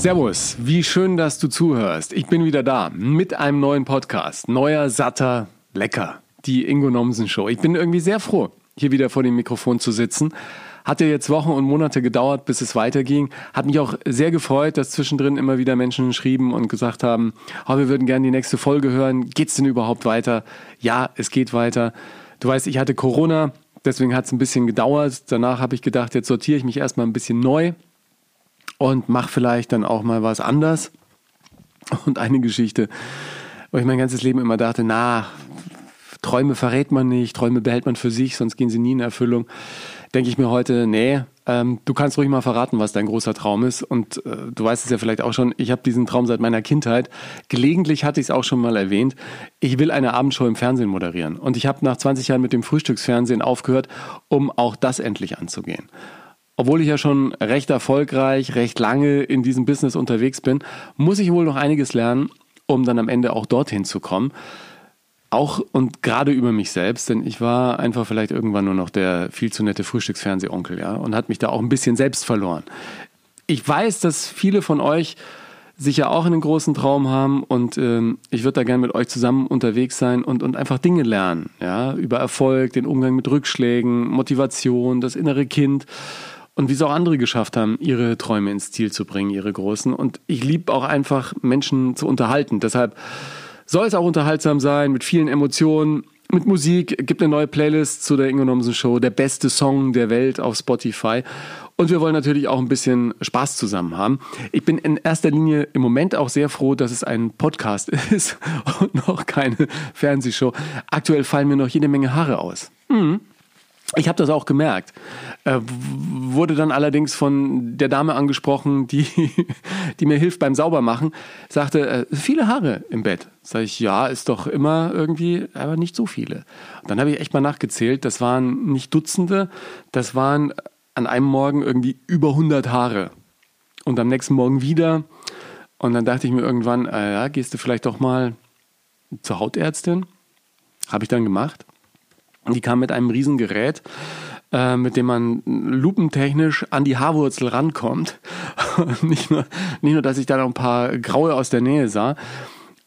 Servus, wie schön, dass du zuhörst. Ich bin wieder da mit einem neuen Podcast. Neuer, satter, lecker. Die Ingo Nomsen Show. Ich bin irgendwie sehr froh, hier wieder vor dem Mikrofon zu sitzen. Hatte jetzt Wochen und Monate gedauert, bis es weiterging. Hat mich auch sehr gefreut, dass zwischendrin immer wieder Menschen schrieben und gesagt haben, oh, wir würden gerne die nächste Folge hören. Geht's denn überhaupt weiter? Ja, es geht weiter. Du weißt, ich hatte Corona, deswegen hat es ein bisschen gedauert. Danach habe ich gedacht, jetzt sortiere ich mich erstmal ein bisschen neu und mache vielleicht dann auch mal was anders. Und eine Geschichte, wo ich mein ganzes Leben immer dachte, na, Träume verrät man nicht, Träume behält man für sich, sonst gehen sie nie in Erfüllung. Denke ich mir heute, nee, ähm, du kannst ruhig mal verraten, was dein großer Traum ist. Und äh, du weißt es ja vielleicht auch schon, ich habe diesen Traum seit meiner Kindheit. Gelegentlich hatte ich es auch schon mal erwähnt. Ich will eine Abendshow im Fernsehen moderieren. Und ich habe nach 20 Jahren mit dem Frühstücksfernsehen aufgehört, um auch das endlich anzugehen obwohl ich ja schon recht erfolgreich, recht lange in diesem Business unterwegs bin, muss ich wohl noch einiges lernen, um dann am Ende auch dorthin zu kommen. Auch und gerade über mich selbst, denn ich war einfach vielleicht irgendwann nur noch der viel zu nette Frühstücksfernsehonkel, ja, und hat mich da auch ein bisschen selbst verloren. Ich weiß, dass viele von euch sicher auch einen großen Traum haben und ähm, ich würde da gerne mit euch zusammen unterwegs sein und, und einfach Dinge lernen, ja, über Erfolg, den Umgang mit Rückschlägen, Motivation, das innere Kind und wie es auch andere geschafft haben, ihre Träume ins Ziel zu bringen, ihre großen. Und ich liebe auch einfach, Menschen zu unterhalten. Deshalb soll es auch unterhaltsam sein, mit vielen Emotionen, mit Musik. Gibt eine neue Playlist zu der Ingo Nomsen Show, der beste Song der Welt auf Spotify. Und wir wollen natürlich auch ein bisschen Spaß zusammen haben. Ich bin in erster Linie im Moment auch sehr froh, dass es ein Podcast ist und noch keine Fernsehshow. Aktuell fallen mir noch jede Menge Haare aus. Mhm. Ich habe das auch gemerkt. Äh, wurde dann allerdings von der Dame angesprochen, die, die mir hilft beim Saubermachen, sagte, äh, viele Haare im Bett. Sag ich, ja, ist doch immer irgendwie, aber nicht so viele. Und dann habe ich echt mal nachgezählt, das waren nicht Dutzende, das waren an einem Morgen irgendwie über 100 Haare. Und am nächsten Morgen wieder. Und dann dachte ich mir irgendwann, äh, ja, gehst du vielleicht doch mal zur Hautärztin? Habe ich dann gemacht. Die kam mit einem Riesengerät, äh, mit dem man lupentechnisch an die Haarwurzel rankommt. nicht, nur, nicht nur, dass ich da noch ein paar Graue aus der Nähe sah,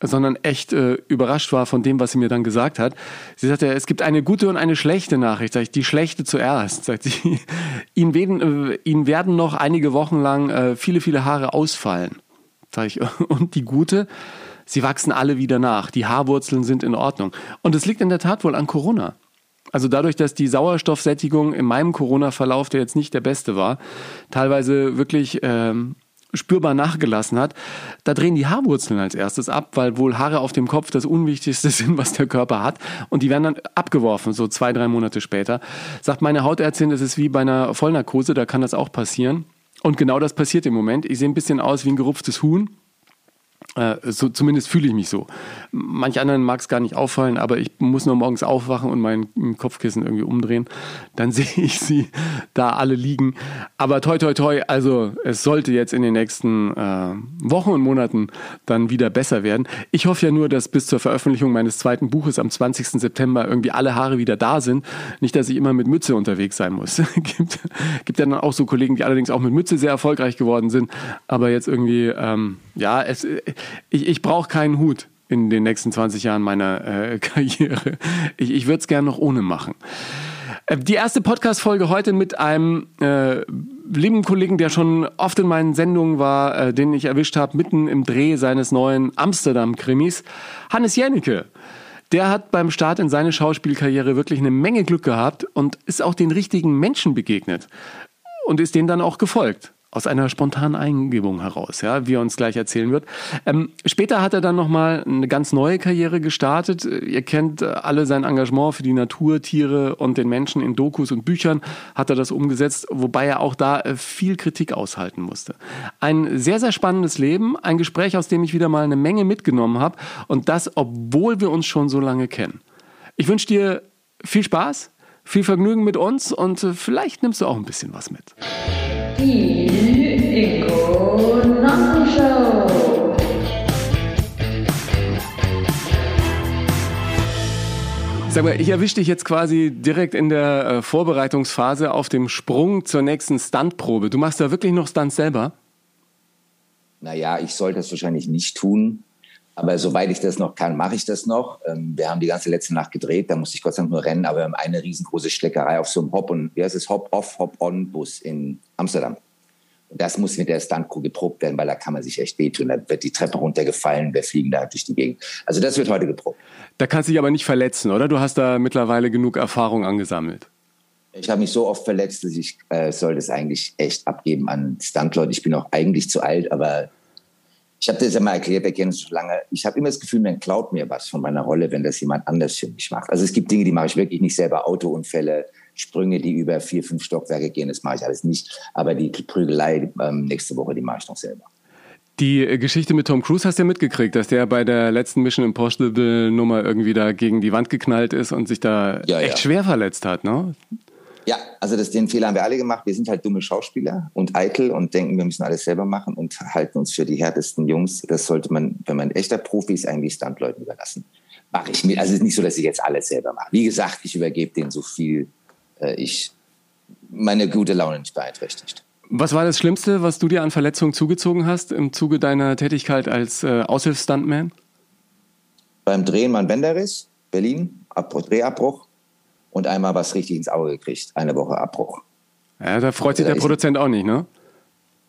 sondern echt äh, überrascht war von dem, was sie mir dann gesagt hat. Sie sagte, es gibt eine gute und eine schlechte Nachricht. Sag ich, die schlechte zuerst. Sagt sie, ihnen werden, äh, ihnen werden noch einige Wochen lang äh, viele, viele Haare ausfallen. Sag ich, und die gute, sie wachsen alle wieder nach. Die Haarwurzeln sind in Ordnung. Und es liegt in der Tat wohl an Corona. Also dadurch, dass die Sauerstoffsättigung in meinem Corona-Verlauf, der jetzt nicht der beste war, teilweise wirklich ähm, spürbar nachgelassen hat, da drehen die Haarwurzeln als erstes ab, weil wohl Haare auf dem Kopf das Unwichtigste sind, was der Körper hat. Und die werden dann abgeworfen, so zwei, drei Monate später. Sagt meine Hautärztin, es ist wie bei einer Vollnarkose, da kann das auch passieren. Und genau das passiert im Moment. Ich sehe ein bisschen aus wie ein gerupftes Huhn. Äh, so, zumindest fühle ich mich so. Manch anderen mag es gar nicht auffallen, aber ich muss nur morgens aufwachen und mein Kopfkissen irgendwie umdrehen. Dann sehe ich sie da alle liegen. Aber toi, toi, toi, also es sollte jetzt in den nächsten äh, Wochen und Monaten dann wieder besser werden. Ich hoffe ja nur, dass bis zur Veröffentlichung meines zweiten Buches am 20. September irgendwie alle Haare wieder da sind. Nicht, dass ich immer mit Mütze unterwegs sein muss. gibt, gibt ja dann auch so Kollegen, die allerdings auch mit Mütze sehr erfolgreich geworden sind, aber jetzt irgendwie, ähm, ja, es ich, ich brauche keinen Hut in den nächsten 20 Jahren meiner äh, Karriere. Ich, ich würde es gerne noch ohne machen. Äh, die erste Podcast-Folge heute mit einem äh, lieben Kollegen, der schon oft in meinen Sendungen war, äh, den ich erwischt habe, mitten im Dreh seines neuen Amsterdam-Krimis, Hannes Jennecke. Der hat beim Start in seine Schauspielkarriere wirklich eine Menge Glück gehabt und ist auch den richtigen Menschen begegnet und ist denen dann auch gefolgt aus einer spontanen Eingebung heraus, ja, wie er uns gleich erzählen wird. Ähm, später hat er dann nochmal eine ganz neue Karriere gestartet. Ihr kennt alle sein Engagement für die Natur, Tiere und den Menschen in Dokus und Büchern hat er das umgesetzt, wobei er auch da äh, viel Kritik aushalten musste. Ein sehr, sehr spannendes Leben, ein Gespräch, aus dem ich wieder mal eine Menge mitgenommen habe und das, obwohl wir uns schon so lange kennen. Ich wünsche dir viel Spaß, viel Vergnügen mit uns und äh, vielleicht nimmst du auch ein bisschen was mit. Die Ingo Show. Sag mal, ich erwische dich jetzt quasi direkt in der äh, Vorbereitungsphase auf dem Sprung zur nächsten Stuntprobe. Du machst da wirklich noch Stunts selber? Naja, ich sollte das wahrscheinlich nicht tun. Aber soweit ich das noch kann, mache ich das noch. Ähm, wir haben die ganze letzte Nacht gedreht, da musste ich Gott sei Dank nur rennen, aber wir haben eine riesengroße Schleckerei auf so einem Hop- und, wie heißt es, Hop-Off, Hop-On-Bus in Amsterdam. Und das muss mit der Stuntcrew geprobt werden, weil da kann man sich echt wehtun. Da wird die Treppe runtergefallen, wir fliegen da durch die Gegend. Also das wird heute geprobt. Da kannst du dich aber nicht verletzen, oder? Du hast da mittlerweile genug Erfahrung angesammelt. Ich habe mich so oft verletzt, dass ich äh, soll das eigentlich echt abgeben an Stuntleute. Ich bin auch eigentlich zu alt, aber ich habe das ja mal erklärt, wir kennen uns schon lange. Ich habe immer das Gefühl, man klaut mir was von meiner Rolle, wenn das jemand anders für mich macht. Also es gibt Dinge, die mache ich wirklich nicht selber. Autounfälle, Sprünge, die über vier, fünf Stockwerke gehen, das mache ich alles nicht. Aber die Prügelei ähm, nächste Woche, die mache ich noch selber. Die äh, Geschichte mit Tom Cruise hast du ja mitgekriegt, dass der bei der letzten Mission Impossible Nummer irgendwie da gegen die Wand geknallt ist und sich da ja, echt ja. schwer verletzt hat, ne? Ja, also das, den Fehler haben wir alle gemacht. Wir sind halt dumme Schauspieler und eitel und denken, wir müssen alles selber machen und halten uns für die härtesten Jungs. Das sollte man, wenn man echter Profi ist, eigentlich Stuntleuten überlassen. Mache ich mir. Also es ist nicht so, dass ich jetzt alles selber mache. Wie gesagt, ich übergebe denen so viel äh, ich meine gute Laune nicht beeinträchtigt. Was war das Schlimmste, was du dir an Verletzungen zugezogen hast im Zuge deiner Tätigkeit als äh, Aushilfsstuntman? Beim Drehen mein Bänderriss, Berlin, Abbruch, Drehabbruch und einmal was richtig ins Auge gekriegt, eine Woche Abbruch. Ja, da freut sich der Produzent auch nicht, ne?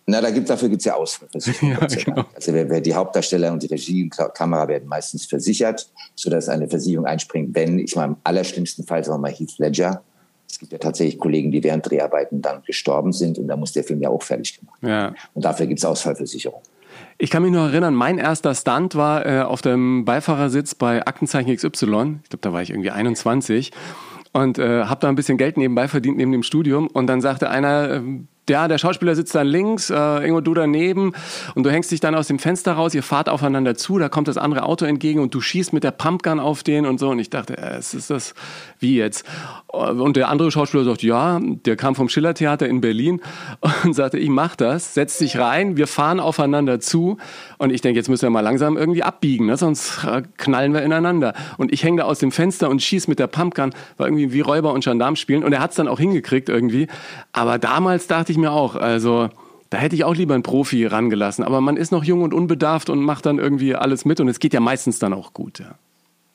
Na, da gibt, dafür gibt es ja Ausfallversicherungen. ja, genau. Also wer, wer, die Hauptdarsteller und die Regie und Kamera werden meistens versichert, sodass eine Versicherung einspringt, wenn, ich meine, im allerschlimmsten Fall, sagen wir mal Heath Ledger, es gibt ja tatsächlich Kollegen, die während Dreharbeiten dann gestorben sind und da muss der Film ja auch fertig gemacht werden. Ja. Und dafür gibt es Ausfallversicherung. Ich kann mich noch erinnern, mein erster Stunt war äh, auf dem Beifahrersitz bei Aktenzeichen XY. Ich glaube, da war ich irgendwie 21 und äh, habe da ein bisschen Geld nebenbei verdient neben dem Studium. Und dann sagte einer, äh, ja, der Schauspieler sitzt dann links, äh, irgendwo du daneben und du hängst dich dann aus dem Fenster raus, ihr fahrt aufeinander zu, da kommt das andere Auto entgegen und du schießt mit der Pumpgun auf den und so und ich dachte, äh, es ist das, wie jetzt? Und der andere Schauspieler sagt, ja, der kam vom Schillertheater in Berlin und sagte, ich mach das, setz dich rein, wir fahren aufeinander zu und ich denke, jetzt müssen wir mal langsam irgendwie abbiegen, ne? sonst äh, knallen wir ineinander. Und ich hänge da aus dem Fenster und schieß mit der Pumpgun, war irgendwie wie Räuber und Gendarm spielen und er hat es dann auch hingekriegt irgendwie. Aber damals dachte ich mir auch, also da hätte ich auch lieber einen Profi rangelassen. Aber man ist noch jung und unbedarft und macht dann irgendwie alles mit und es geht ja meistens dann auch gut. Ja.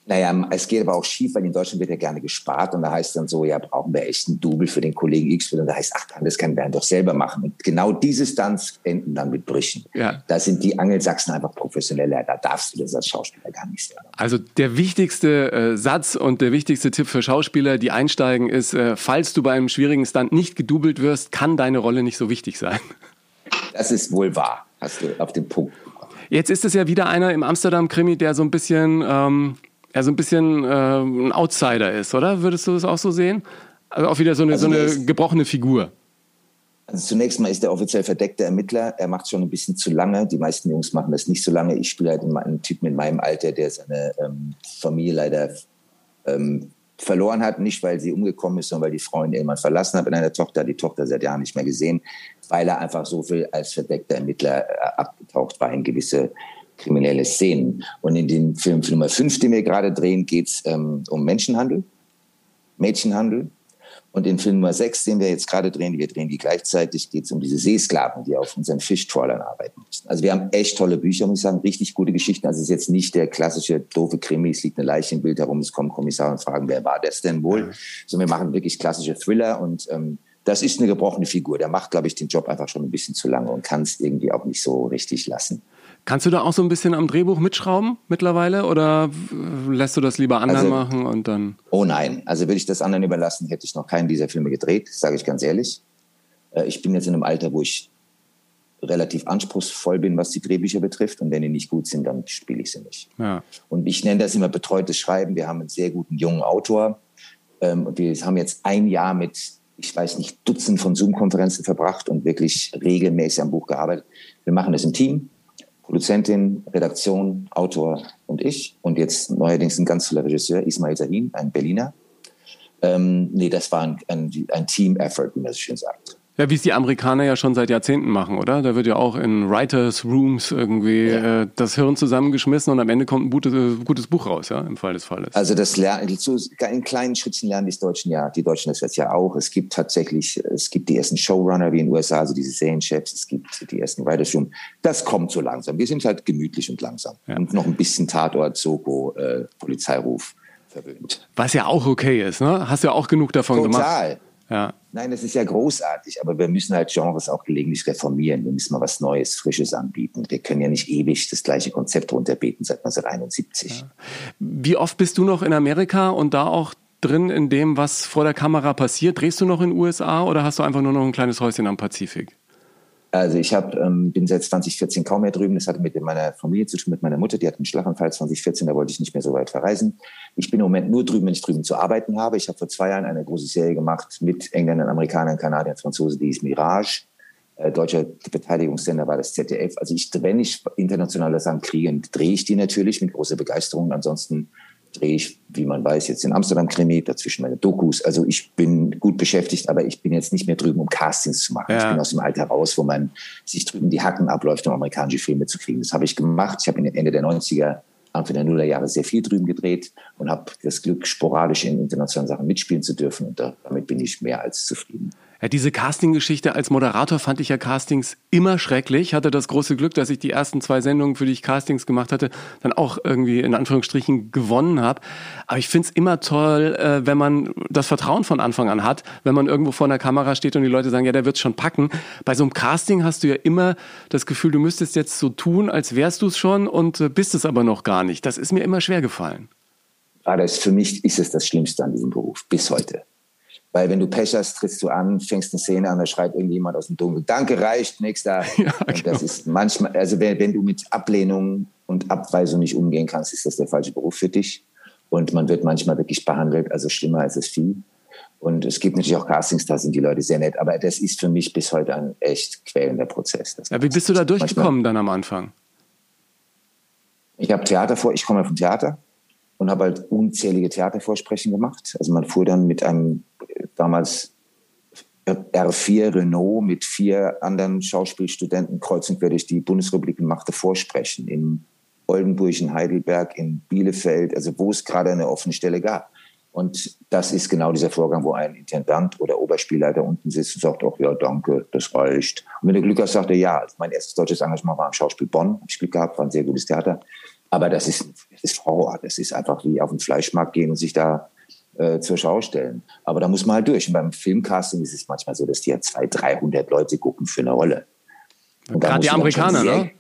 Naja, es geht aber auch schief, weil in Deutschland wird ja gerne gespart und da heißt dann so, ja, brauchen wir echt einen Double für den Kollegen X. Und da heißt, ach, das kann Bernd doch selber machen. Und genau diese Stunts enden dann mit Brüchen. Ja. Da sind die Angelsachsen einfach professioneller. Da darfst du das als Schauspieler gar nicht selber. Also der wichtigste äh, Satz und der wichtigste Tipp für Schauspieler, die einsteigen, ist, äh, falls du bei einem schwierigen Stunt nicht gedoubelt wirst, kann deine Rolle nicht so wichtig sein. Das ist wohl wahr. Hast du auf den Punkt Jetzt ist es ja wieder einer im Amsterdam-Krimi, der so ein bisschen ähm, er so ein bisschen äh, ein Outsider ist, oder? Würdest du das auch so sehen? Also auch wieder so eine, also so eine gebrochene Figur. Also zunächst mal ist er offiziell verdeckter Ermittler. Er macht schon ein bisschen zu lange. Die meisten Jungs machen das nicht so lange. Ich spiele halt einen Typen in meinem Alter, der seine ähm, Familie leider ähm, verloren hat. Nicht, weil sie umgekommen ist, sondern weil die Frau ihn irgendwann verlassen hat mit einer Tochter. Die Tochter seit Jahren nicht mehr gesehen, weil er einfach so viel als verdeckter Ermittler äh, abgetaucht war in gewisse kriminelle Szenen. Und in dem Film Nummer 5, den wir gerade drehen, geht es ähm, um Menschenhandel, Mädchenhandel. Und in Film Nummer 6, den wir jetzt gerade drehen, wir drehen die gleichzeitig, geht es um diese Seesklaven, die auf unseren Fischtrawlern arbeiten müssen. Also wir haben echt tolle Bücher, muss ich sagen, richtig gute Geschichten. Also es ist jetzt nicht der klassische doofe Krimi, es liegt eine Leiche im Bild herum, es kommen Kommissare und fragen, wer war das denn wohl? Sondern wir machen wirklich klassische Thriller und ähm, das ist eine gebrochene Figur. Der macht, glaube ich, den Job einfach schon ein bisschen zu lange und kann es irgendwie auch nicht so richtig lassen. Kannst du da auch so ein bisschen am Drehbuch mitschrauben mittlerweile oder lässt du das lieber anderen also, machen und dann? Oh nein, also würde ich das anderen überlassen, hätte ich noch keinen dieser Filme gedreht, sage ich ganz ehrlich. Äh, ich bin jetzt in einem Alter, wo ich relativ anspruchsvoll bin, was die Drehbücher betrifft. Und wenn die nicht gut sind, dann spiele ich sie nicht. Ja. Und ich nenne das immer betreutes Schreiben. Wir haben einen sehr guten jungen Autor. Ähm, und wir haben jetzt ein Jahr mit, ich weiß nicht, Dutzend von Zoom-Konferenzen verbracht und wirklich regelmäßig am Buch gearbeitet. Wir machen das im Team. Produzentin, Redaktion, Autor und ich. Und jetzt neuerdings ein ganz toller Regisseur, Ismail Sahin, ein Berliner. Ähm, nee, das war ein, ein, ein Team-Effort, wie man so schön sagt. Ja, wie es die Amerikaner ja schon seit Jahrzehnten machen, oder? Da wird ja auch in Writers Rooms irgendwie ja. äh, das Hirn zusammengeschmissen und am Ende kommt ein gutes, äh, gutes Buch raus, ja, im Fall des Falles. Also das Lernen, in kleinen Schrittchen lernen die Deutschen ja, die Deutschen das jetzt ja auch. Es gibt tatsächlich, es gibt die ersten Showrunner wie in den USA, also diese Serienchefs, es gibt die ersten Writers Room. Das kommt so langsam. Wir sind halt gemütlich und langsam. Ja. Und noch ein bisschen Tatort, Soko, äh, Polizeiruf verwöhnt. Was ja auch okay ist, ne? Hast ja auch genug davon Total. gemacht. Total. Ja. Nein, das ist ja großartig, aber wir müssen halt Genres auch gelegentlich reformieren. Wir müssen mal was Neues, Frisches anbieten. Wir können ja nicht ewig das gleiche Konzept runterbeten seit 1971. Ja. Wie oft bist du noch in Amerika und da auch drin in dem, was vor der Kamera passiert? Drehst du noch in den USA oder hast du einfach nur noch ein kleines Häuschen am Pazifik? Also ich hab, ähm, bin seit 2014 kaum mehr drüben. Das hatte mit meiner Familie zu tun, mit meiner Mutter. Die hat einen Schlaganfall 2014, da wollte ich nicht mehr so weit verreisen. Ich bin im Moment nur drüben, wenn ich drüben zu arbeiten habe. Ich habe vor zwei Jahren eine große Serie gemacht mit Engländern, Amerikanern, Kanadiern, Franzosen, die hieß Mirage. Äh, deutscher Beteiligungssender war das ZDF. Also ich, wenn ich internationale Sachen kriege, drehe ich die natürlich mit großer Begeisterung. Ansonsten drehe ich, wie man weiß, jetzt in Amsterdam Krimi, dazwischen meine Dokus. Also ich bin gut beschäftigt, aber ich bin jetzt nicht mehr drüben, um Castings zu machen. Ja. Ich bin aus dem Alter raus, wo man sich drüben die Hacken abläuft, um amerikanische Filme zu kriegen. Das habe ich gemacht. Ich habe Ende der 90er, Anfang der Nullerjahre sehr viel drüben gedreht und habe das Glück, sporadisch in internationalen Sachen mitspielen zu dürfen. Und damit bin ich mehr als zufrieden. Ja, diese Casting-Geschichte als Moderator fand ich ja Castings immer schrecklich. Hatte das große Glück, dass ich die ersten zwei Sendungen, für die ich Castings gemacht hatte, dann auch irgendwie in Anführungsstrichen gewonnen habe. Aber ich find's immer toll, äh, wenn man das Vertrauen von Anfang an hat, wenn man irgendwo vor einer Kamera steht und die Leute sagen, ja, der wird's schon packen. Bei so einem Casting hast du ja immer das Gefühl, du müsstest jetzt so tun, als wärst du es schon und äh, bist es aber noch gar nicht. Das ist mir immer schwer gefallen. Aber das, für mich ist es das Schlimmste an diesem Beruf, bis heute. Weil wenn du Pech hast, trittst du an, fängst eine Szene an, da schreit irgendjemand aus dem Dunkeln, danke, reicht, nächster. Ja, genau. Das ist manchmal, also wenn, wenn, du mit Ablehnung und Abweisung nicht umgehen kannst, ist das der falsche Beruf für dich. Und man wird manchmal wirklich behandelt, also schlimmer als das Vieh. Und es gibt natürlich auch Castings, da sind die Leute sehr nett. Aber das ist für mich bis heute ein echt quälender Prozess. Ja, wie bist du da durchgekommen dann am Anfang? Ich habe Theater vor, ich komme vom Theater und habe halt unzählige Theatervorsprechen gemacht. Also man fuhr dann mit einem damals R4 Renault mit vier anderen Schauspielstudenten kreuz und quer durch die Bundesrepublik und machte Vorsprechen in Oldenburg, in Heidelberg, in Bielefeld, also wo es gerade eine offene Stelle gab. Und das ist genau dieser Vorgang, wo ein Intendant oder Oberspielleiter unten sitzt und sagt, ach ja, danke, das reicht. Und wenn du Glück hast, sagt er, ja, mein erstes deutsches Engagement war im Schauspiel Bonn, habe ich Glück gehabt, war ein sehr gutes Theater. Aber das ist, das ist Horror, das ist einfach wie auf den Fleischmarkt gehen und sich da äh, zur Schau stellen. Aber da muss man halt durch. Und beim Filmcasting ist es manchmal so, dass die ja 200, 300 Leute gucken für eine Rolle. Gerade die Amerikaner, ne?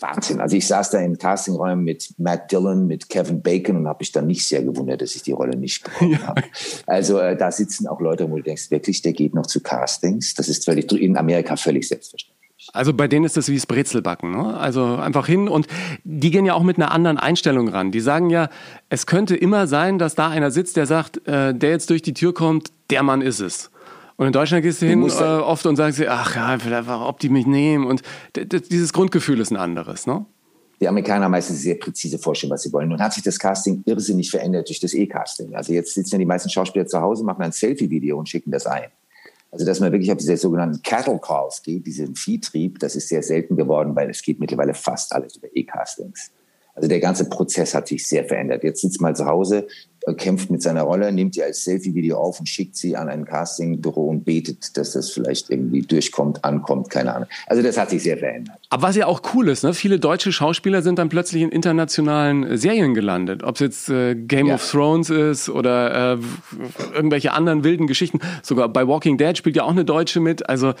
Wahnsinn. Also ich saß da in Castingräumen mit Matt Dillon, mit Kevin Bacon und habe mich dann nicht sehr gewundert, dass ich die Rolle nicht bekommen ja. habe. Also äh, da sitzen auch Leute, wo du denkst, wirklich, der geht noch zu Castings. Das ist völlig in Amerika völlig selbstverständlich. Also bei denen ist das wie das Brezelbacken. Ne? Also einfach hin und die gehen ja auch mit einer anderen Einstellung ran. Die sagen ja, es könnte immer sein, dass da einer sitzt, der sagt, äh, der jetzt durch die Tür kommt, der Mann ist es. Und in Deutschland gehst du hin äh, oft und sagst, ach ja, ob die mich nehmen. Und dieses Grundgefühl ist ein anderes. Ne? Die Amerikaner haben meistens sehr präzise vorstellen, was sie wollen. Nun hat sich das Casting irrsinnig verändert durch das E-Casting. Also jetzt sitzen ja die meisten Schauspieler zu Hause, machen ein Selfie-Video und schicken das ein. Also dass man wirklich auf diese sogenannten Cattle Calls geht, diesen Viehtrieb, das ist sehr selten geworden, weil es geht mittlerweile fast alles über E-Castings. Also der ganze Prozess hat sich sehr verändert. Jetzt sitzt man zu Hause, kämpft mit seiner Rolle, nimmt sie als Selfie-Video auf und schickt sie an ein Castingbüro und betet, dass das vielleicht irgendwie durchkommt, ankommt, keine Ahnung. Also das hat sich sehr verändert. Aber was ja auch cool ist, ne? viele deutsche Schauspieler sind dann plötzlich in internationalen Serien gelandet. Ob es jetzt äh, Game ja. of Thrones ist oder äh, irgendwelche anderen wilden Geschichten. Sogar bei Walking Dead spielt ja auch eine Deutsche mit. Also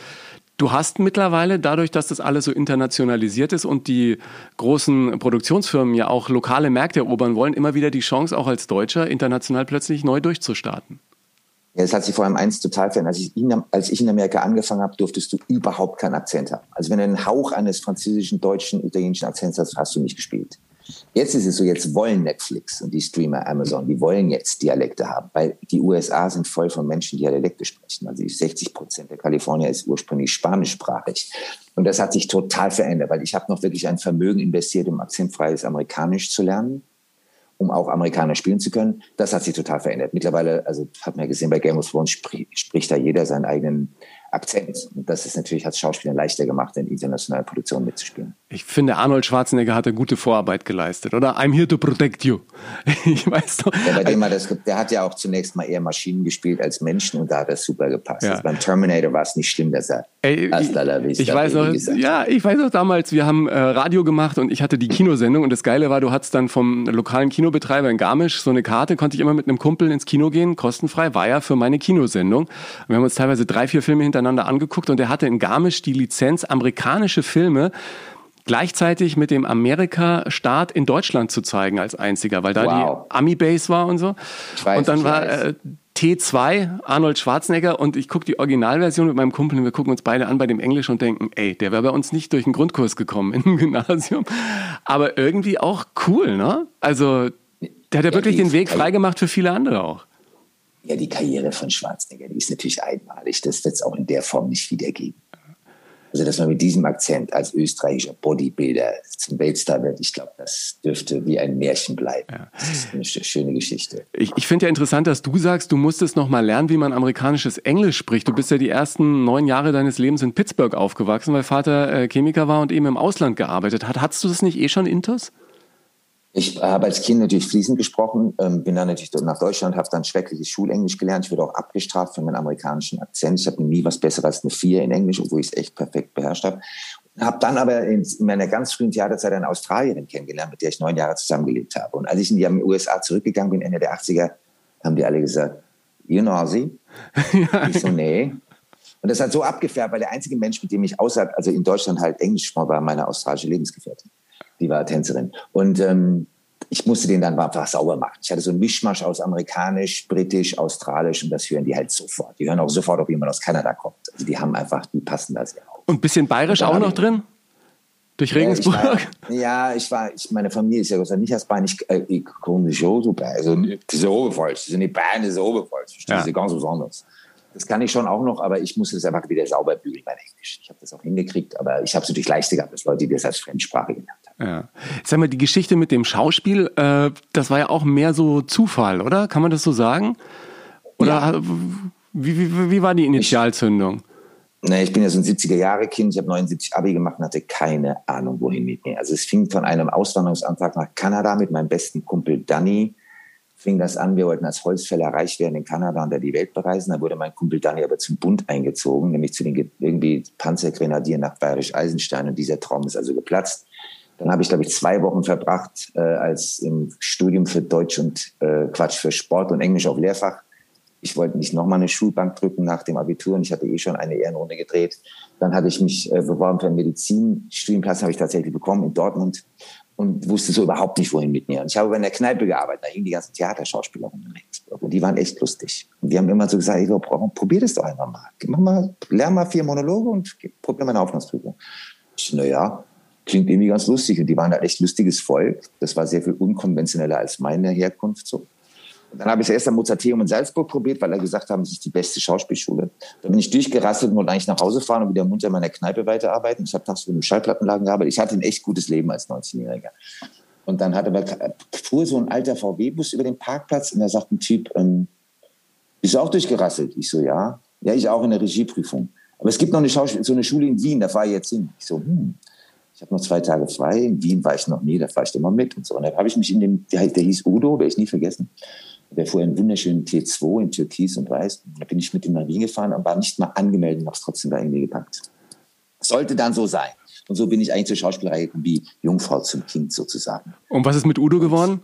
Du hast mittlerweile, dadurch, dass das alles so internationalisiert ist und die großen Produktionsfirmen ja auch lokale Märkte erobern wollen, immer wieder die Chance, auch als Deutscher international plötzlich neu durchzustarten. Ja, es hat sich vor allem eins total verändert. Als ich, in, als ich in Amerika angefangen habe, durftest du überhaupt keinen Akzent haben. Also wenn du einen Hauch eines französischen, deutschen, italienischen Akzents hast, hast du nicht gespielt. Jetzt ist es so, jetzt wollen Netflix und die Streamer Amazon, die wollen jetzt Dialekte haben, weil die USA sind voll von Menschen, die Dialekte sprechen. Also 60 Prozent der Kalifornier ist ursprünglich spanischsprachig. Und das hat sich total verändert, weil ich habe noch wirklich ein Vermögen investiert, um akzentfreies Amerikanisch zu lernen um auch Amerikaner spielen zu können. Das hat sich total verändert. Mittlerweile, also hat man ja gesehen, bei Game of Thrones spricht, spricht da jeder seinen eigenen Akzent. Und das ist natürlich als Schauspieler leichter gemacht, in internationalen Produktionen mitzuspielen. Ich finde, Arnold Schwarzenegger hat eine gute Vorarbeit geleistet, oder? I'm here to protect you. ich weiß doch. Ja, bei dem hat das, der hat ja auch zunächst mal eher Maschinen gespielt als Menschen und da hat das super gepasst. Ja. Also beim Terminator war es nicht schlimm, dass er Ey, ich, ich weiß noch, ja, ich weiß noch damals, wir haben äh, Radio gemacht und ich hatte die Kinosendung und das Geile war, du hattest dann vom lokalen Kinobetreiber in Garmisch so eine Karte, konnte ich immer mit einem Kumpel ins Kino gehen, kostenfrei, war ja für meine Kinosendung. Und wir haben uns teilweise drei, vier Filme hintereinander angeguckt und er hatte in Garmisch die Lizenz, amerikanische Filme gleichzeitig mit dem Amerika-Start in Deutschland zu zeigen als einziger, weil da wow. die Ami-Base war und so. Weiß, und dann war äh, T2, Arnold Schwarzenegger, und ich gucke die Originalversion mit meinem Kumpel und wir gucken uns beide an bei dem Englisch und denken, ey, der wäre bei uns nicht durch den Grundkurs gekommen im Gymnasium. Aber irgendwie auch cool, ne? Also, der hat ja, ja wirklich den Weg freigemacht für viele andere auch. Ja, die Karriere von Schwarzenegger, die ist natürlich einmalig. Das wird es auch in der Form nicht wiedergeben. Also, dass man mit diesem Akzent als österreichischer Bodybuilder zum Weltstar wird, ich glaube, das dürfte wie ein Märchen bleiben. Ja. Das ist eine schöne Geschichte. Ich, ich finde ja interessant, dass du sagst, du musstest noch mal lernen, wie man amerikanisches Englisch spricht. Du bist ja die ersten neun Jahre deines Lebens in Pittsburgh aufgewachsen, weil Vater äh, Chemiker war und eben im Ausland gearbeitet hat. Hattest du das nicht eh schon intus? Ich habe als Kind natürlich fließend gesprochen, ähm, bin dann natürlich nach Deutschland, habe dann schreckliches Schulenglisch gelernt. Ich wurde auch abgestraft für meinen amerikanischen Akzent. Ich habe nie was Besseres als eine Vier in Englisch, obwohl ich es echt perfekt beherrscht habe. Habe dann aber in, meiner ganz frühen Theaterzeit eine Australierin kennengelernt, mit der ich neun Jahre zusammengelebt habe. Und als ich in die USA zurückgegangen bin, Ende der 80er, haben die alle gesagt, you know ja. Ich so, nee. Und das hat so abgefärbt, weil der einzige Mensch, mit dem ich außerhalb, also in Deutschland halt Englisch sprach, war meine australische Lebensgefährtin die war Tänzerin. Und ähm, ich musste den dann einfach sauber machen. Ich hatte so einen Mischmasch aus amerikanisch, britisch, australisch und das hören die halt sofort. Die hören auch sofort, ob jemand aus Kanada kommt. Also die haben einfach, die passen da sehr auf. Und ein bisschen bayerisch auch noch drin? Durch Regensburg? Ja, ich war, ja, ich war, ich, meine Familie ist ja Gott nicht aus Bayern. Ich, äh, ich komme nicht so Bayern. Also, diese Oberpfalz, das sind die Bayern, ist Oberpfalz. Das ist ganz besonders. Das kann ich schon auch noch, aber ich musste das einfach wieder sauber bügeln, mein Englisch. Ich habe das auch hingekriegt, aber ich habe es natürlich leichter gehabt, als Leute, die das als Fremdsprache gelernt. Ja. Sag mal, die Geschichte mit dem Schauspiel, äh, das war ja auch mehr so Zufall, oder? Kann man das so sagen? Oder ja. wie, wie, wie war die Initialzündung? Ich, ne, ich bin ja so ein 70er-Jahre-Kind. Ich habe 79 Abi gemacht und hatte keine Ahnung, wohin mit mir. Also es fing von einem Auswanderungsantrag nach Kanada mit meinem besten Kumpel Danny fing das an, wir wollten als Holzfäller reich werden in Kanada und da die Welt bereisen. Da wurde mein Kumpel Dani aber zum Bund eingezogen, nämlich zu den irgendwie Panzergrenadieren nach Bayerisch Eisenstein und dieser Traum ist also geplatzt. Dann habe ich, glaube ich, zwei Wochen verbracht äh, als im Studium für Deutsch und äh, Quatsch für Sport und Englisch auf Lehrfach. Ich wollte nicht nochmal eine Schulbank drücken nach dem Abitur und ich hatte eh schon eine Ehrenrunde gedreht. Dann hatte ich mich äh, beworben für einen Medizinstudienplatz, habe ich tatsächlich bekommen in Dortmund und wusste so überhaupt nicht, wohin mit mir. Und ich habe in der Kneipe gearbeitet, da hingen die ganzen Theaterschauspielerinnen in Regensburg und die waren echt lustig. Und die haben immer so gesagt, Ego, probier das doch einfach mal. Mach mal, lern mal vier Monologe und probier mal eine Aufnahmeprüfung. Ich, na ja, klingt irgendwie ganz lustig. Und die waren halt echt lustiges Volk. Das war sehr viel unkonventioneller als meine Herkunft so. Und dann habe ich es erst am Mozarteum in Salzburg probiert, weil er gesagt haben, es ist die beste Schauspielschule. Da bin ich durchgerasselt und wollte eigentlich nach Hause fahren und wieder munter in meiner Kneipe weiterarbeiten. Ich habe tagsüber im Schallplattenladen gearbeitet. Ich hatte ein echt gutes Leben als 19-Jähriger. Und dann hat aber, fuhr so ein alter VW-Bus über den Parkplatz und da sagt ein Typ, ähm, bist du auch durchgerasselt? Ich so, ja. Ja, ich auch in der Regieprüfung. Aber es gibt noch eine, Schauspiel so eine Schule in Wien, da fahre ich jetzt hin. Ich so, hm, ich habe noch zwei Tage frei. In Wien war ich noch nie, da fahre ich immer mit und so. Und dann habe ich mich in dem, der, der hieß Udo, werde ich nie vergessen. Der fuhr einen wunderschönen T2 in Türkis und Weiß. Da bin ich mit ihm nach Wien gefahren und war nicht mal angemeldet, habe es trotzdem da irgendwie gepackt. Sollte dann so sein. Und so bin ich eigentlich zur Schauspielerei gekommen, wie Jungfrau zum Kind sozusagen. Und was ist mit Udo geworden?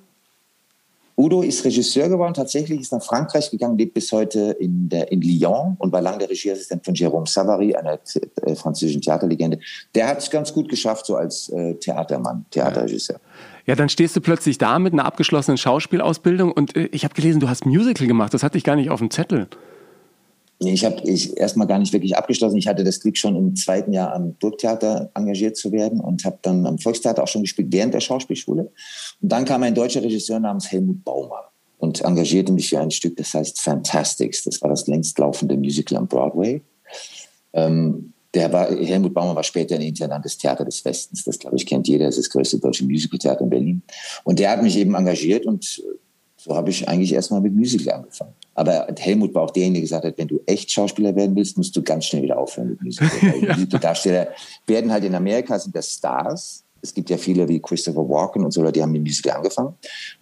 Udo ist Regisseur geworden, tatsächlich ist nach Frankreich gegangen, lebt bis heute in, der, in Lyon und war lange der Regieassistent von Jérôme Savary, einer äh, französischen Theaterlegende. Der hat es ganz gut geschafft, so als äh, Theatermann, Theaterregisseur. Ja, dann stehst du plötzlich da mit einer abgeschlossenen Schauspielausbildung und äh, ich habe gelesen, du hast Musical gemacht. Das hatte ich gar nicht auf dem Zettel. Ich habe ich erstmal gar nicht wirklich abgeschlossen. Ich hatte das Glück, schon im zweiten Jahr am Burgtheater engagiert zu werden und habe dann am Volkstheater auch schon gespielt während der Schauspielschule. Und dann kam ein deutscher Regisseur namens Helmut Baumer und engagierte mich für ein Stück, das heißt Fantastics. Das war das längst laufende Musical am Broadway. Ähm, der war, Helmut Baumer war später ein Intendant des Theater des Westens. Das, glaube ich, kennt jeder. Das ist das größte deutsche Musicaltheater in Berlin. Und der hat mich eben engagiert und so habe ich eigentlich erstmal mit Musical angefangen. Aber Helmut war auch derjenige, der gesagt hat, wenn du echt Schauspieler werden willst, musst du ganz schnell wieder aufhören mit Musical. ja. Musical-Darsteller werden halt in Amerika sind das Stars. Es gibt ja viele wie Christopher Walken und so, die haben mit Musical angefangen.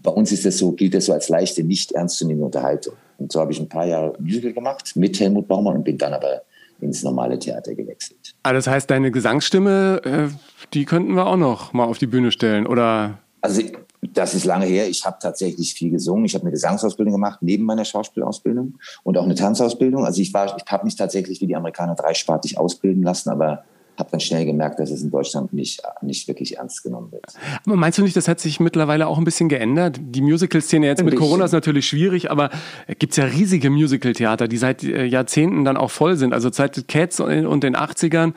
Bei uns ist das so, gilt das so als leichte, nicht ernstzunehmende Unterhaltung. Und so habe ich ein paar Jahre Musical gemacht mit Helmut Baumann und bin dann aber ins normale Theater gewechselt. Ah, das heißt, deine Gesangsstimme, äh, die könnten wir auch noch mal auf die Bühne stellen, oder? Also das ist lange her. Ich habe tatsächlich viel gesungen. Ich habe eine Gesangsausbildung gemacht neben meiner Schauspielausbildung und auch eine Tanzausbildung. Also ich war, ich habe mich tatsächlich wie die Amerikaner dreispartig ausbilden lassen, aber habe dann schnell gemerkt, dass es in Deutschland nicht, nicht wirklich ernst genommen wird. Aber meinst du nicht, das hat sich mittlerweile auch ein bisschen geändert? Die Musical-Szene jetzt mit Corona ist natürlich schwierig, aber gibt's ja riesige Musical-Theater, die seit äh, Jahrzehnten dann auch voll sind. Also seit Cats und den 80ern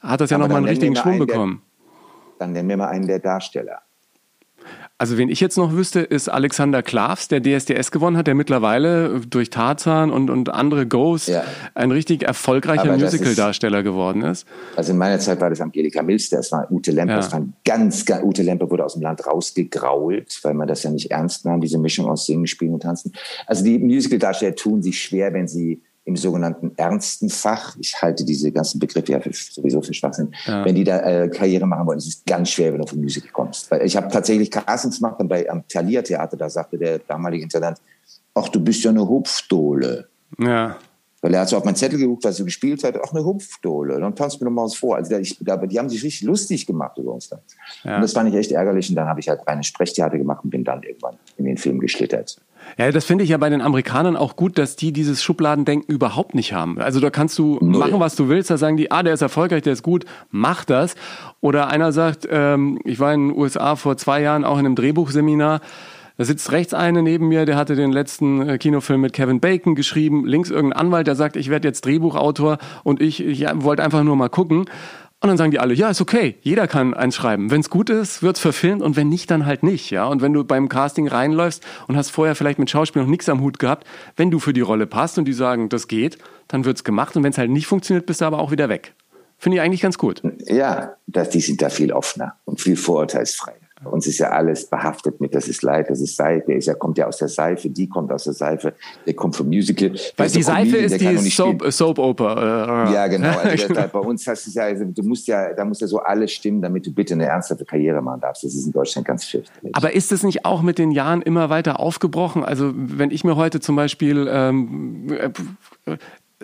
hat das ja nochmal einen richtigen Schwung bekommen. Der, dann nennen wir mal einen der Darsteller. Also wen ich jetzt noch wüsste, ist Alexander Klavs, der DSDS gewonnen hat, der mittlerweile durch Tarzan und, und andere Goes ja. ein richtig erfolgreicher Musical-Darsteller geworden ist. Also in meiner Zeit war das Angelika Milster, das war Ute Lempe, ja. das war ganz, ganz, Ute Lempe wurde aus dem Land rausgegrault, weil man das ja nicht ernst nahm, diese Mischung aus Singen, Spielen und Tanzen. Also die Musical-Darsteller tun sich schwer, wenn sie im sogenannten ernsten Fach, ich halte diese ganzen Begriffe ja für, sowieso für Schwachsinn, ja. wenn die da äh, Karriere machen wollen, ist es ganz schwer, wenn du vom Musical kommst. Weil ich habe tatsächlich Castings gemacht und bei am Thalia Theater, da sagte der damalige Intendant, ach, du bist ja eine Hupfdohle. Ja. Weil er hat so auf meinen Zettel geguckt, was du gespielt hast, ach, eine Hupfdohle. Dann tanzt mir doch mal was vor. Also ich, aber die haben sich richtig lustig gemacht über uns dann. Ja. Und das fand ich echt ärgerlich. Und dann habe ich halt reine Sprechtheater gemacht und bin dann irgendwann in den Film geschlittert. Ja, das finde ich ja bei den Amerikanern auch gut, dass die dieses Schubladendenken überhaupt nicht haben. Also da kannst du Null. machen, was du willst. Da sagen die, ah, der ist erfolgreich, der ist gut, mach das. Oder einer sagt, ähm, ich war in den USA vor zwei Jahren auch in einem Drehbuchseminar. Da sitzt rechts eine neben mir, der hatte den letzten äh, Kinofilm mit Kevin Bacon geschrieben. Links irgendein Anwalt, der sagt, ich werde jetzt Drehbuchautor und ich, ich wollte einfach nur mal gucken. Und dann sagen die alle, ja, ist okay, jeder kann eins schreiben. Wenn es gut ist, wird es verfilmt und wenn nicht, dann halt nicht. Ja? Und wenn du beim Casting reinläufst und hast vorher vielleicht mit Schauspiel noch nichts am Hut gehabt, wenn du für die Rolle passt und die sagen, das geht, dann wird es gemacht und wenn es halt nicht funktioniert, bist du aber auch wieder weg. Finde ich eigentlich ganz gut. Ja, das, die sind da viel offener und viel vorurteilsfreier. Bei uns ist ja alles behaftet mit, das ist Leid, das ist Seife, der ist ja, kommt ja aus der Seife, die kommt aus der Seife, der kommt vom Musical. Weil die Seife ist die Soap, Soap Opera. Äh, ja, genau. Also genau. bei uns hast du ja, also, du musst ja, da muss ja so alles stimmen, damit du bitte eine ernsthafte Karriere machen darfst. Das ist in Deutschland ganz fürchterlich. Aber ist es nicht auch mit den Jahren immer weiter aufgebrochen? Also wenn ich mir heute zum Beispiel ähm, äh,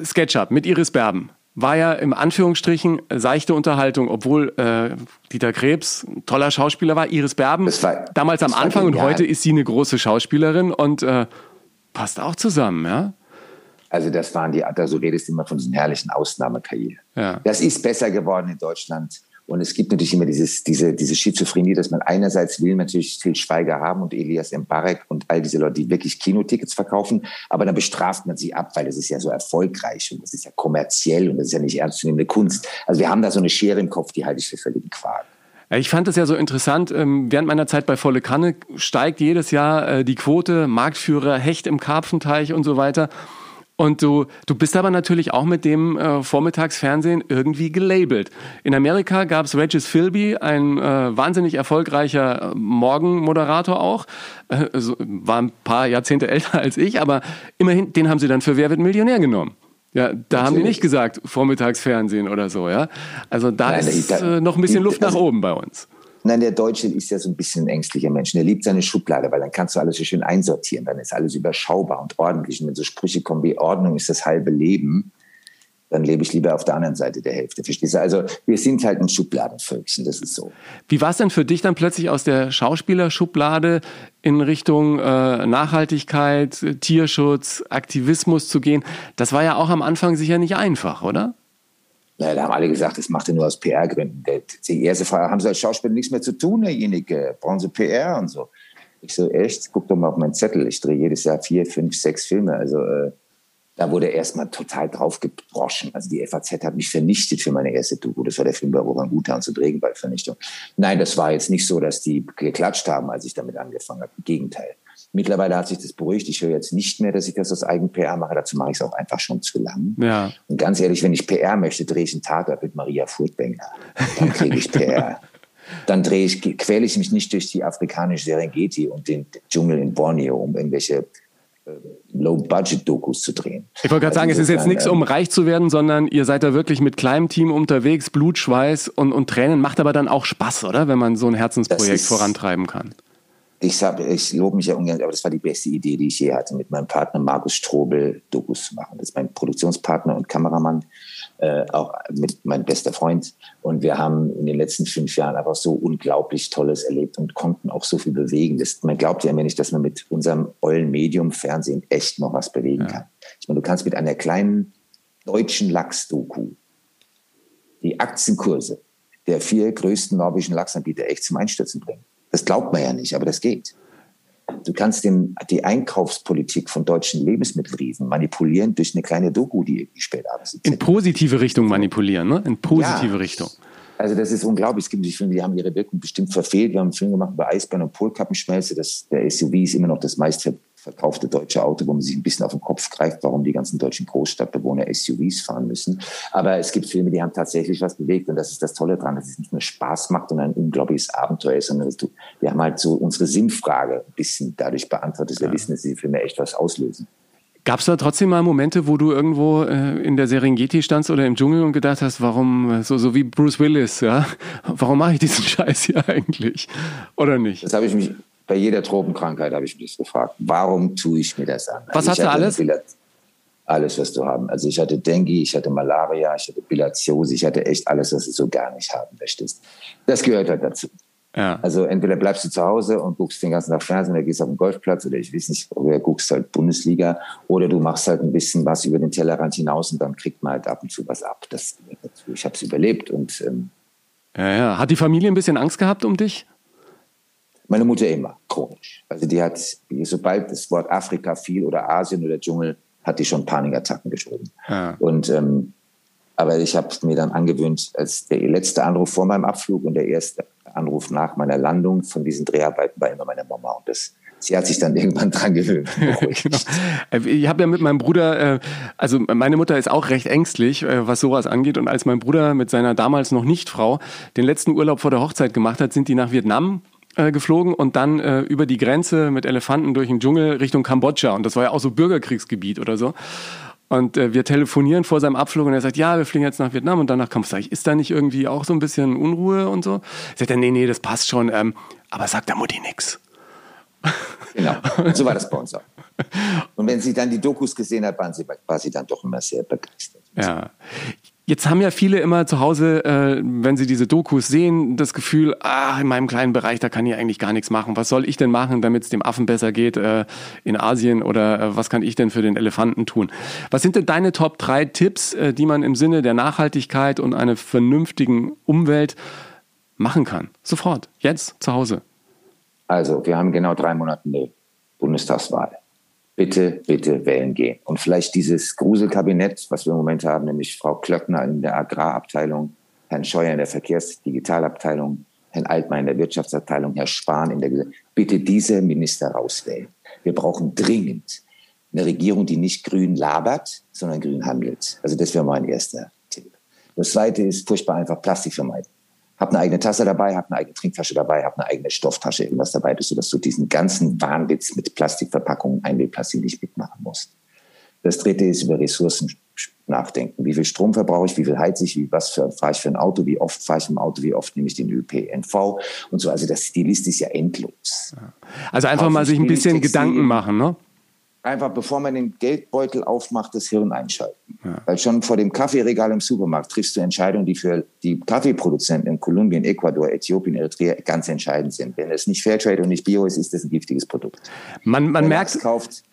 Sketchup mit Iris Berben war ja im Anführungsstrichen seichte Unterhaltung, obwohl äh, Dieter Krebs ein toller Schauspieler war, Iris Berben war, damals am Anfang und heute ist sie eine große Schauspielerin und äh, passt auch zusammen, ja? Also das waren die, also du redest immer von diesen herrlichen Ausnahmekarrieren. Ja. Das ist besser geworden in Deutschland und es gibt natürlich immer dieses, diese, diese Schizophrenie, dass man einerseits will natürlich Til Schweiger haben und Elias Mbarek und all diese Leute, die wirklich Kinotickets verkaufen, aber dann bestraft man sie ab, weil das ist ja so erfolgreich und das ist ja kommerziell und das ist ja nicht ernstzunehmende Kunst. Also wir haben da so eine Schere im Kopf, die halte ich für völlig Quark. Ich fand es ja so interessant, ähm, während meiner Zeit bei Volle Kanne steigt jedes Jahr äh, die Quote, Marktführer, Hecht im Karpfenteich und so weiter. Und du, du bist aber natürlich auch mit dem äh, Vormittagsfernsehen irgendwie gelabelt. In Amerika gab es Regis Philby, ein äh, wahnsinnig erfolgreicher äh, Morgenmoderator auch, äh, also war ein paar Jahrzehnte älter als ich, aber immerhin, den haben sie dann für Wer wird Millionär genommen. Ja, da Natürlich. haben die nicht gesagt Vormittagsfernsehen oder so, ja. Also da Nein, ist da, äh, noch ein bisschen Luft nach oben bei uns. Nein, der Deutsche ist ja so ein bisschen ein ängstlicher Mensch. Der liebt seine Schublade, weil dann kannst du alles so schön einsortieren. Dann ist alles überschaubar und ordentlich. Und wenn so Sprüche kommen wie Ordnung ist das halbe Leben, dann lebe ich lieber auf der anderen Seite der Hälfte. Verstehst du? Also wir sind halt ein Schubladenvölkchen, das ist so. Wie war es denn für dich dann plötzlich aus der Schauspielerschublade in Richtung äh, Nachhaltigkeit, Tierschutz, Aktivismus zu gehen? Das war ja auch am Anfang sicher nicht einfach, oder? Na, da haben alle gesagt, das macht er nur aus PR-Gründen. Die erste Frage, haben Sie als Schauspieler nichts mehr zu tun, derjenige? Brauchen Sie PR und so? Ich so, echt? Guck doch mal auf meinen Zettel. Ich drehe jedes Jahr vier, fünf, sechs Filme. Also äh, da wurde erstmal total draufgebroschen. Also die FAZ hat mich vernichtet für meine erste Doku. Das war der Film bei Orang-Utan zur Regenwaldvernichtung. Nein, das war jetzt nicht so, dass die geklatscht haben, als ich damit angefangen habe. Im Gegenteil. Mittlerweile hat sich das beruhigt. Ich höre jetzt nicht mehr, dass ich das aus Eigen-PR mache. Dazu mache ich es auch einfach schon zu lang. Ja. Und ganz ehrlich, wenn ich PR möchte, drehe ich einen Tatort mit Maria Furtbänger. Dann kriege ich PR. dann drehe ich, quäle ich mich nicht durch die afrikanische Serengeti und den Dschungel in Borneo, um irgendwelche äh, Low-Budget-Dokus zu drehen. Ich wollte gerade sagen, es ist jetzt nichts, um reich zu werden, sondern ihr seid da wirklich mit kleinem Team unterwegs, Blut, Schweiß und, und Tränen. Macht aber dann auch Spaß, oder? Wenn man so ein Herzensprojekt ist, vorantreiben kann. Ich, sag, ich lobe mich ja ungern, aber das war die beste Idee, die ich je hatte, mit meinem Partner Markus Strobel Dokus zu machen. Das ist mein Produktionspartner und Kameramann äh, auch mit meinem bester Freund. Und wir haben in den letzten fünf Jahren einfach so unglaublich Tolles erlebt und konnten auch so viel bewegen. Das, man glaubt ja immer nicht, dass man mit unserem ollen Medium Fernsehen echt noch was bewegen ja. kann. Ich meine, du kannst mit einer kleinen deutschen Lachs-Doku die Aktienkurse der vier größten norwegischen Lachsanbieter echt zum Einstürzen bringen. Das glaubt man ja nicht, aber das geht. Du kannst den, die Einkaufspolitik von deutschen Lebensmittelriesen manipulieren durch eine kleine Doku, die irgendwie spät abends In positive Richtung manipulieren, ne? In positive ja. Richtung. Also das ist unglaublich. Es gibt die Filme, die haben ihre Wirkung bestimmt verfehlt. Wir haben einen Film gemacht über Eisbären und Polkappenschmelze. Das, der SUV ist immer noch das meist verkaufte deutsche Auto, wo man sich ein bisschen auf den Kopf greift, warum die ganzen deutschen Großstadtbewohner SUVs fahren müssen. Aber es gibt Filme, die haben tatsächlich was bewegt und das ist das Tolle dran, dass es nicht nur Spaß macht und ein unglaubliches Abenteuer ist, sondern du, wir haben halt so unsere Sinnfrage ein bisschen dadurch beantwortet, dass wir ja. wissen, dass diese Filme echt was auslösen. Gab es da trotzdem mal Momente, wo du irgendwo äh, in der Serengeti standst oder im Dschungel und gedacht hast, warum, äh, so, so wie Bruce Willis, ja, warum mache ich diesen Scheiß hier eigentlich? Oder nicht? Das habe ich mich bei jeder Tropenkrankheit habe ich mich gefragt, warum tue ich mir das an? Was also hast du alles? Alles, was du haben. Also ich hatte Dengue, ich hatte Malaria, ich hatte Bilatiose, ich hatte echt alles, was du so gar nicht haben möchtest. Das gehört halt dazu. Ja. Also entweder bleibst du zu Hause und guckst den ganzen Tag Fernsehen oder gehst auf den Golfplatz oder ich weiß nicht, oder guckst halt Bundesliga oder du machst halt ein bisschen was über den Tellerrand hinaus und dann kriegt man halt ab und zu was ab. Das, ich habe es überlebt und ähm, ja, ja. Hat die Familie ein bisschen Angst gehabt um dich? Meine Mutter immer, chronisch. Also die hat, sobald das Wort Afrika fiel oder Asien oder Dschungel, hat die schon Panikattacken geschoben. Ja. Und ähm, aber ich habe mir dann angewöhnt, als der letzte Anruf vor meinem Abflug und der erste Anruf nach meiner Landung von diesen Dreharbeiten war immer meine Mama. Und das, sie hat sich dann irgendwann dran gewöhnt. genau. Ich habe ja mit meinem Bruder, äh, also meine Mutter ist auch recht ängstlich, äh, was sowas angeht. Und als mein Bruder mit seiner damals noch nicht Frau den letzten Urlaub vor der Hochzeit gemacht hat, sind die nach Vietnam äh, geflogen und dann äh, über die Grenze mit Elefanten durch den Dschungel Richtung Kambodscha. Und das war ja auch so Bürgerkriegsgebiet oder so. Und äh, wir telefonieren vor seinem Abflug und er sagt, ja, wir fliegen jetzt nach Vietnam und danach kommt Sag ich, ist da nicht irgendwie auch so ein bisschen Unruhe und so? Sagt er, nee, nee, das passt schon, ähm, aber sagt der Mutti nix. Genau, so war das bei uns auch. Und wenn sie dann die Dokus gesehen hat, waren sie, war sie dann doch immer sehr begeistert. Ja. Jetzt haben ja viele immer zu Hause, äh, wenn sie diese Dokus sehen, das Gefühl, ah, in meinem kleinen Bereich, da kann ich eigentlich gar nichts machen. Was soll ich denn machen, damit es dem Affen besser geht äh, in Asien oder äh, was kann ich denn für den Elefanten tun? Was sind denn deine Top 3 Tipps, äh, die man im Sinne der Nachhaltigkeit und einer vernünftigen Umwelt machen kann? Sofort, jetzt, zu Hause. Also, wir haben genau drei Monate Bundestagswahl bitte, bitte wählen gehen. Und vielleicht dieses Gruselkabinett, was wir im Moment haben, nämlich Frau Klöckner in der Agrarabteilung, Herrn Scheuer in der Verkehrsdigitalabteilung, Herrn Altmaier in der Wirtschaftsabteilung, Herr Spahn in der. Bitte diese Minister rauswählen. Wir brauchen dringend eine Regierung, die nicht grün labert, sondern grün handelt. Also das wäre mein erster Tipp. Das zweite ist furchtbar einfach Plastik vermeiden hab eine eigene Tasse dabei, hab eine eigene Trinkflasche dabei, hab eine eigene Stofftasche, irgendwas dabei, sodass du diesen ganzen Wahnwitz mit Plastikverpackungen, Einwegplastik nicht mitmachen musst. Das dritte ist über Ressourcen nachdenken. Wie viel Strom verbrauche ich, wie viel heize ich, wie, was für, fahre ich für ein Auto, wie oft fahre ich im Auto, wie oft nehme ich den ÖPNV und so. Also das, die Liste ist ja endlos. Also einfach mal sich ein bisschen Gedanken machen, ne? Einfach bevor man den Geldbeutel aufmacht, das Hirn einschalten. Ja. Weil schon vor dem Kaffeeregal im Supermarkt triffst du Entscheidungen, die für die Kaffeeproduzenten in Kolumbien, Ecuador, Äthiopien, Eritrea ganz entscheidend sind. Wenn es nicht Fairtrade und nicht Bio ist, ist das ein giftiges Produkt. Man, man merkt, kauft,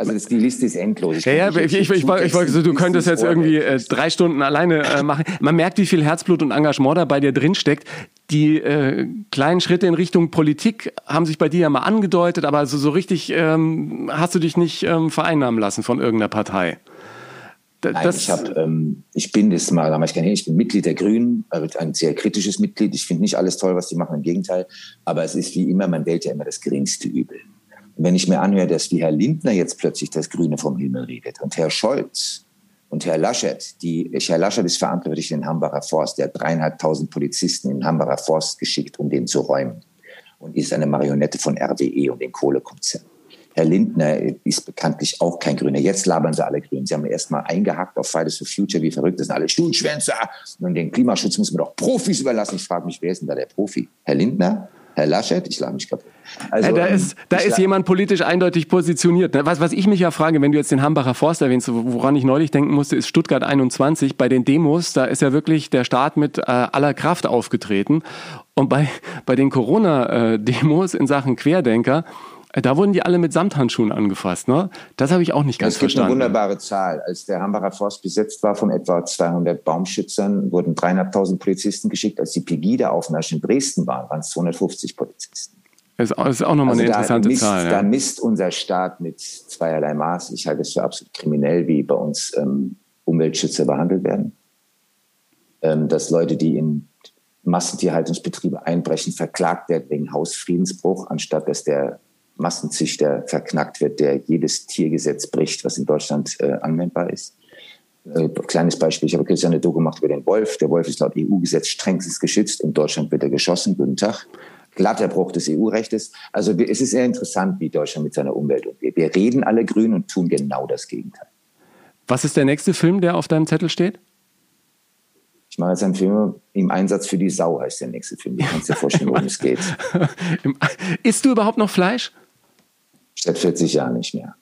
also das, die Liste ist endlos. Ich ja, ja, ich, ich, ich, wollte so, du könntest jetzt irgendwie äh, drei Stunden alleine äh, machen. Man merkt, wie viel Herzblut und Engagement da bei dir drin steckt. Die äh, kleinen Schritte in Richtung Politik haben sich bei dir ja mal angedeutet, aber so, so richtig ähm, hast du dich nicht ähm, vereinnahmen lassen von irgendeiner Partei. Nein, ich, hab, ähm, ich bin das mal, ich, ich bin Mitglied der Grünen, also ein sehr kritisches Mitglied. Ich finde nicht alles toll, was die machen, im Gegenteil. Aber es ist wie immer, man wählt ja immer das geringste Übel wenn ich mir anhöre, dass wie Herr Lindner jetzt plötzlich das Grüne vom Himmel redet und Herr Scholz Und Herr Laschet, die, Herr Laschet ist verantwortlich für den Hambacher Forst. Der hat dreieinhalbtausend Polizisten in den Hambacher Forst geschickt, um den zu räumen. Und ist eine Marionette von RWE und dem Kohlekonzern. Herr Lindner ist bekanntlich auch kein Grüner. Jetzt labern sie alle grün. Sie haben erst mal eingehackt auf Fridays for Future, wie verrückt das sind alle Stuhlschwänzer. Und den Klimaschutz muss man doch Profis überlassen. Ich frage mich, wer ist denn da der Profi? Herr Lindner? Herr Laschet? Ich lade mich kaputt. Also, ja, da ähm, ist, da ist jemand politisch eindeutig positioniert. Ne? Was, was ich mich ja frage, wenn du jetzt den Hambacher Forst erwähnst, woran ich neulich denken musste, ist Stuttgart 21. Bei den Demos, da ist ja wirklich der Staat mit äh, aller Kraft aufgetreten. Und bei, bei den Corona-Demos in Sachen Querdenker, äh, da wurden die alle mit Samthandschuhen angefasst, ne? Das habe ich auch nicht ganz verstanden. Es gibt eine wunderbare Zahl. Als der Hambacher Forst besetzt war von etwa 200 Baumschützern, wurden 300.000 Polizisten geschickt. Als die Pegida-Aufmarsch in Dresden war, waren es 250 Polizisten. Das ist auch nochmal also eine interessante misst, Zahl. Ja. Da misst unser Staat mit zweierlei Maß. Ich halte es für absolut kriminell, wie bei uns ähm, Umweltschützer behandelt werden. Ähm, dass Leute, die in Massentierhaltungsbetriebe einbrechen, verklagt werden wegen Hausfriedensbruch, anstatt dass der Massenzüchter verknackt wird, der jedes Tiergesetz bricht, was in Deutschland äh, anwendbar ist. Äh, kleines Beispiel, ich habe kürzlich eine Doku gemacht über den Wolf. Der Wolf ist laut EU-Gesetz strengstens geschützt. In Deutschland wird er geschossen. Guten Tag. Glatter Bruch des EU-Rechtes. Also es ist sehr interessant, wie Deutschland mit seiner Umwelt umgeht. Wir reden alle grün und tun genau das Gegenteil. Was ist der nächste Film, der auf deinem Zettel steht? Ich mache jetzt einen Film im Einsatz für die Sau, heißt der nächste Film. Du kannst dir vorstellen, worum es geht. Isst du überhaupt noch Fleisch? Seit 40 Jahren nicht mehr.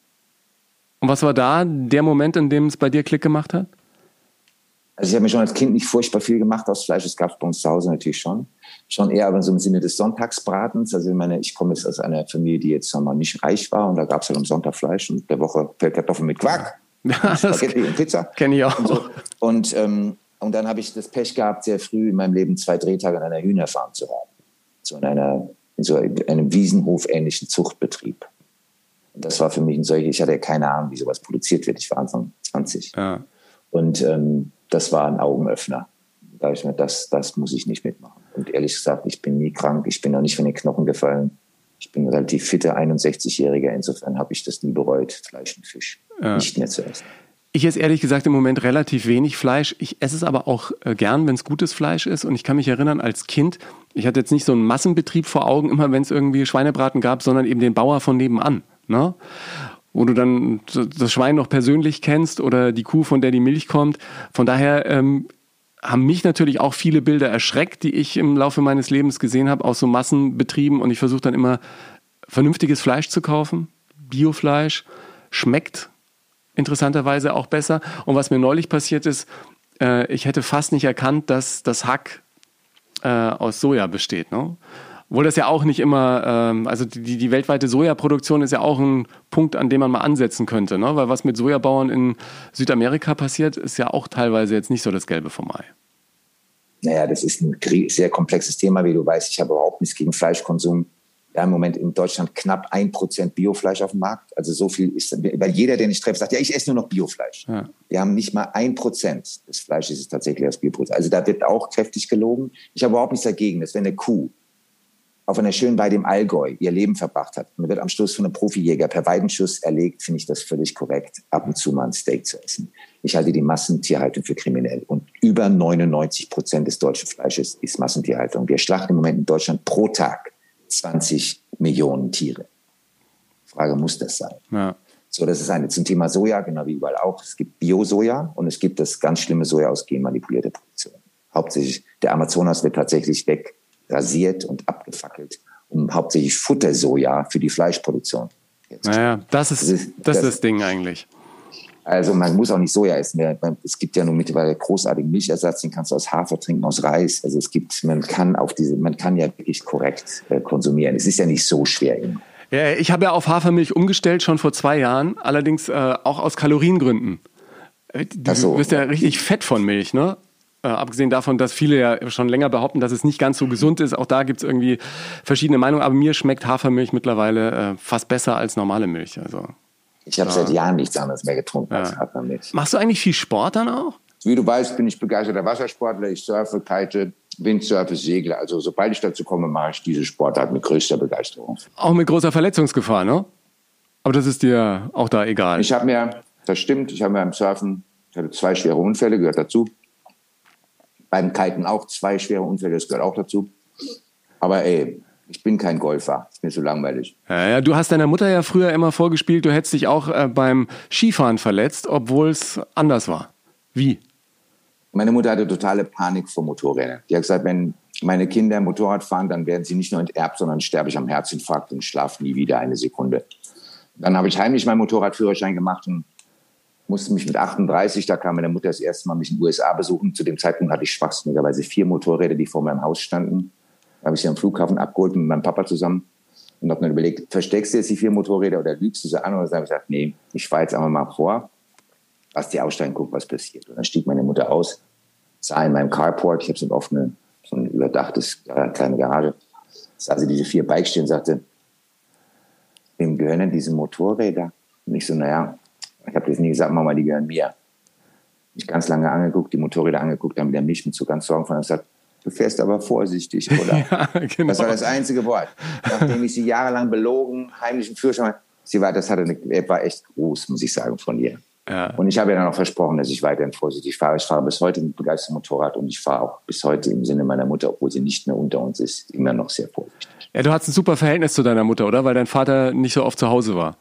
Und was war da der Moment, in dem es bei dir Klick gemacht hat? Also ich habe mir schon als Kind nicht furchtbar viel gemacht aus Fleisch. Es gab es bei uns zu Hause natürlich schon. Schon eher aber so im Sinne des Sonntagsbratens. Also ich meine, ich komme jetzt aus einer Familie, die jetzt mal nicht reich war und da gab es halt am Sonntag Fleisch und der Woche Kartoffeln mit Quark. Ja, Spaghetti und Pizza. Kenne ich auch. Und, so. und, ähm, und dann habe ich das Pech gehabt, sehr früh in meinem Leben zwei Drehtage an einer Hühnerfarm zu haben. So in einer, in so einem Wiesenhof-ähnlichen Zuchtbetrieb. Das war für mich ein solches, ich hatte ja keine Ahnung, wie sowas produziert wird. Ich war Anfang 20. Ja. Und ähm, das war ein Augenöffner. Da ich mir, das, das muss ich nicht mitmachen. Und ehrlich gesagt, ich bin nie krank, ich bin noch nicht von den Knochen gefallen. Ich bin ein relativ fitter 61-Jähriger, insofern habe ich das nie bereut, Fleisch und Fisch ja. nicht mehr zu essen. Ich esse ehrlich gesagt im Moment relativ wenig Fleisch. Ich esse es aber auch äh, gern, wenn es gutes Fleisch ist. Und ich kann mich erinnern, als Kind, ich hatte jetzt nicht so einen Massenbetrieb vor Augen, immer wenn es irgendwie Schweinebraten gab, sondern eben den Bauer von nebenan ne? wo du dann das Schwein noch persönlich kennst oder die Kuh, von der die Milch kommt. Von daher ähm, haben mich natürlich auch viele Bilder erschreckt, die ich im Laufe meines Lebens gesehen habe, aus so Massenbetrieben. Und ich versuche dann immer vernünftiges Fleisch zu kaufen, Biofleisch, schmeckt interessanterweise auch besser. Und was mir neulich passiert ist, äh, ich hätte fast nicht erkannt, dass das Hack äh, aus Soja besteht. Ne? Obwohl das ja auch nicht immer, ähm, also die, die weltweite Sojaproduktion ist ja auch ein Punkt, an dem man mal ansetzen könnte. Ne? Weil was mit Sojabauern in Südamerika passiert, ist ja auch teilweise jetzt nicht so das Gelbe vom Ei. Naja, das ist ein sehr komplexes Thema, wie du weißt. Ich habe überhaupt nichts gegen Fleischkonsum. Wir haben im Moment in Deutschland knapp ein Prozent Biofleisch auf dem Markt. Also so viel ist, weil jeder, den ich treffe, sagt, ja, ich esse nur noch Biofleisch. Ja. Wir haben nicht mal ein Prozent des Fleisches ist tatsächlich aus Bioproduktion. Also da wird auch kräftig gelogen. Ich habe überhaupt nichts dagegen, dass wenn eine Kuh auf einer schönen Weide im Allgäu ihr Leben verbracht hat und wird am Schluss von einem Profijäger per Weidenschuss erlegt, finde ich das völlig korrekt, ab und zu mal ein Steak zu essen. Ich halte die Massentierhaltung für kriminell und über 99 Prozent des deutschen Fleisches ist Massentierhaltung. Wir schlachten im Moment in Deutschland pro Tag 20 Millionen Tiere. Frage, muss das sein? Ja. So, das ist eine zum Thema Soja, genau wie überall auch. Es gibt Bio-Soja und es gibt das ganz schlimme Soja aus genmanipulierter Produktion. Hauptsächlich der Amazonas wird tatsächlich weg rasiert und abgefackelt, um hauptsächlich Futtersoja für die Fleischproduktion. Naja, das ist das, ist, das, das, das Ding eigentlich. Also man muss auch nicht Soja essen. Es gibt ja nun mittlerweile großartigen Milchersatz, den kannst du aus Hafer trinken, aus Reis. Also es gibt, man kann auf diese, man kann ja wirklich korrekt äh, konsumieren. Es ist ja nicht so schwer. Eben. Ja, ich habe ja auf Hafermilch umgestellt schon vor zwei Jahren, allerdings äh, auch aus Kaloriengründen. Äh, du so. bist ja richtig fett von Milch, ne? Äh, abgesehen davon, dass viele ja schon länger behaupten, dass es nicht ganz so gesund ist. Auch da gibt es irgendwie verschiedene Meinungen. Aber mir schmeckt Hafermilch mittlerweile äh, fast besser als normale Milch. Also, ich habe ja. seit Jahren nichts anderes mehr getrunken ja. als Hafermilch. Machst du eigentlich viel Sport dann auch? Wie du weißt, bin ich begeisterter Wassersportler. Ich surfe, kite, Windsurfe, segle. Also sobald ich dazu komme, mache ich diese Sportart mit größter Begeisterung. Auch mit großer Verletzungsgefahr, ne? Aber das ist dir auch da egal. Ich habe mir, das stimmt, ich habe mir beim Surfen Ich hatte zwei schwere Unfälle, gehört dazu. Beim Kiten auch zwei schwere Unfälle, das gehört auch dazu. Aber ey, ich bin kein Golfer. Ist mir so langweilig. Ja, ja, du hast deiner Mutter ja früher immer vorgespielt, du hättest dich auch äh, beim Skifahren verletzt, obwohl es anders war. Wie? Meine Mutter hatte totale Panik vor Motorrädern. Die hat gesagt, wenn meine Kinder Motorrad fahren, dann werden sie nicht nur enterbt, sondern sterbe ich am Herzinfarkt und schlafe nie wieder eine Sekunde. Dann habe ich heimlich meinen Motorradführerschein gemacht und musste mich mit 38, da kam meine Mutter das erste Mal mich in den USA besuchen. Zu dem Zeitpunkt hatte ich schwachsinnigerweise vier Motorräder, die vor meinem Haus standen. Da habe ich sie am Flughafen abgeholt mit meinem Papa zusammen und habe dann überlegt, versteckst du jetzt die vier Motorräder oder lügst du sie an? Und dann habe ich gesagt, nee, ich fahre jetzt einfach mal vor, lass die aussteigen, guck, was passiert. Und dann stieg meine Mutter aus, sah in meinem Carport, ich habe so ein offenes, so ein überdachtes, kleine Garage, sah sie diese vier Bikes stehen und sagte, wem gehören denn diese Motorräder? Und ich so, naja, ich habe das nie gesagt, Mama, die gehören mir. Ich ganz lange angeguckt, die Motorräder angeguckt, dann wieder mich mit so ganz Sorgen von gesagt, du fährst aber vorsichtig, oder? ja, genau. Das war das einzige Wort. Nachdem ich sie jahrelang belogen, heimlichen Führerschein, sie war, das hatte eine, war echt groß, muss ich sagen, von ihr. Ja. Und ich habe ihr dann auch versprochen, dass ich weiterhin vorsichtig fahre. Ich fahre bis heute mit begeistertem Motorrad und ich fahre auch bis heute im Sinne meiner Mutter, obwohl sie nicht mehr unter uns ist, immer noch sehr vorsichtig. Ja, du hast ein super Verhältnis zu deiner Mutter, oder? Weil dein Vater nicht so oft zu Hause war.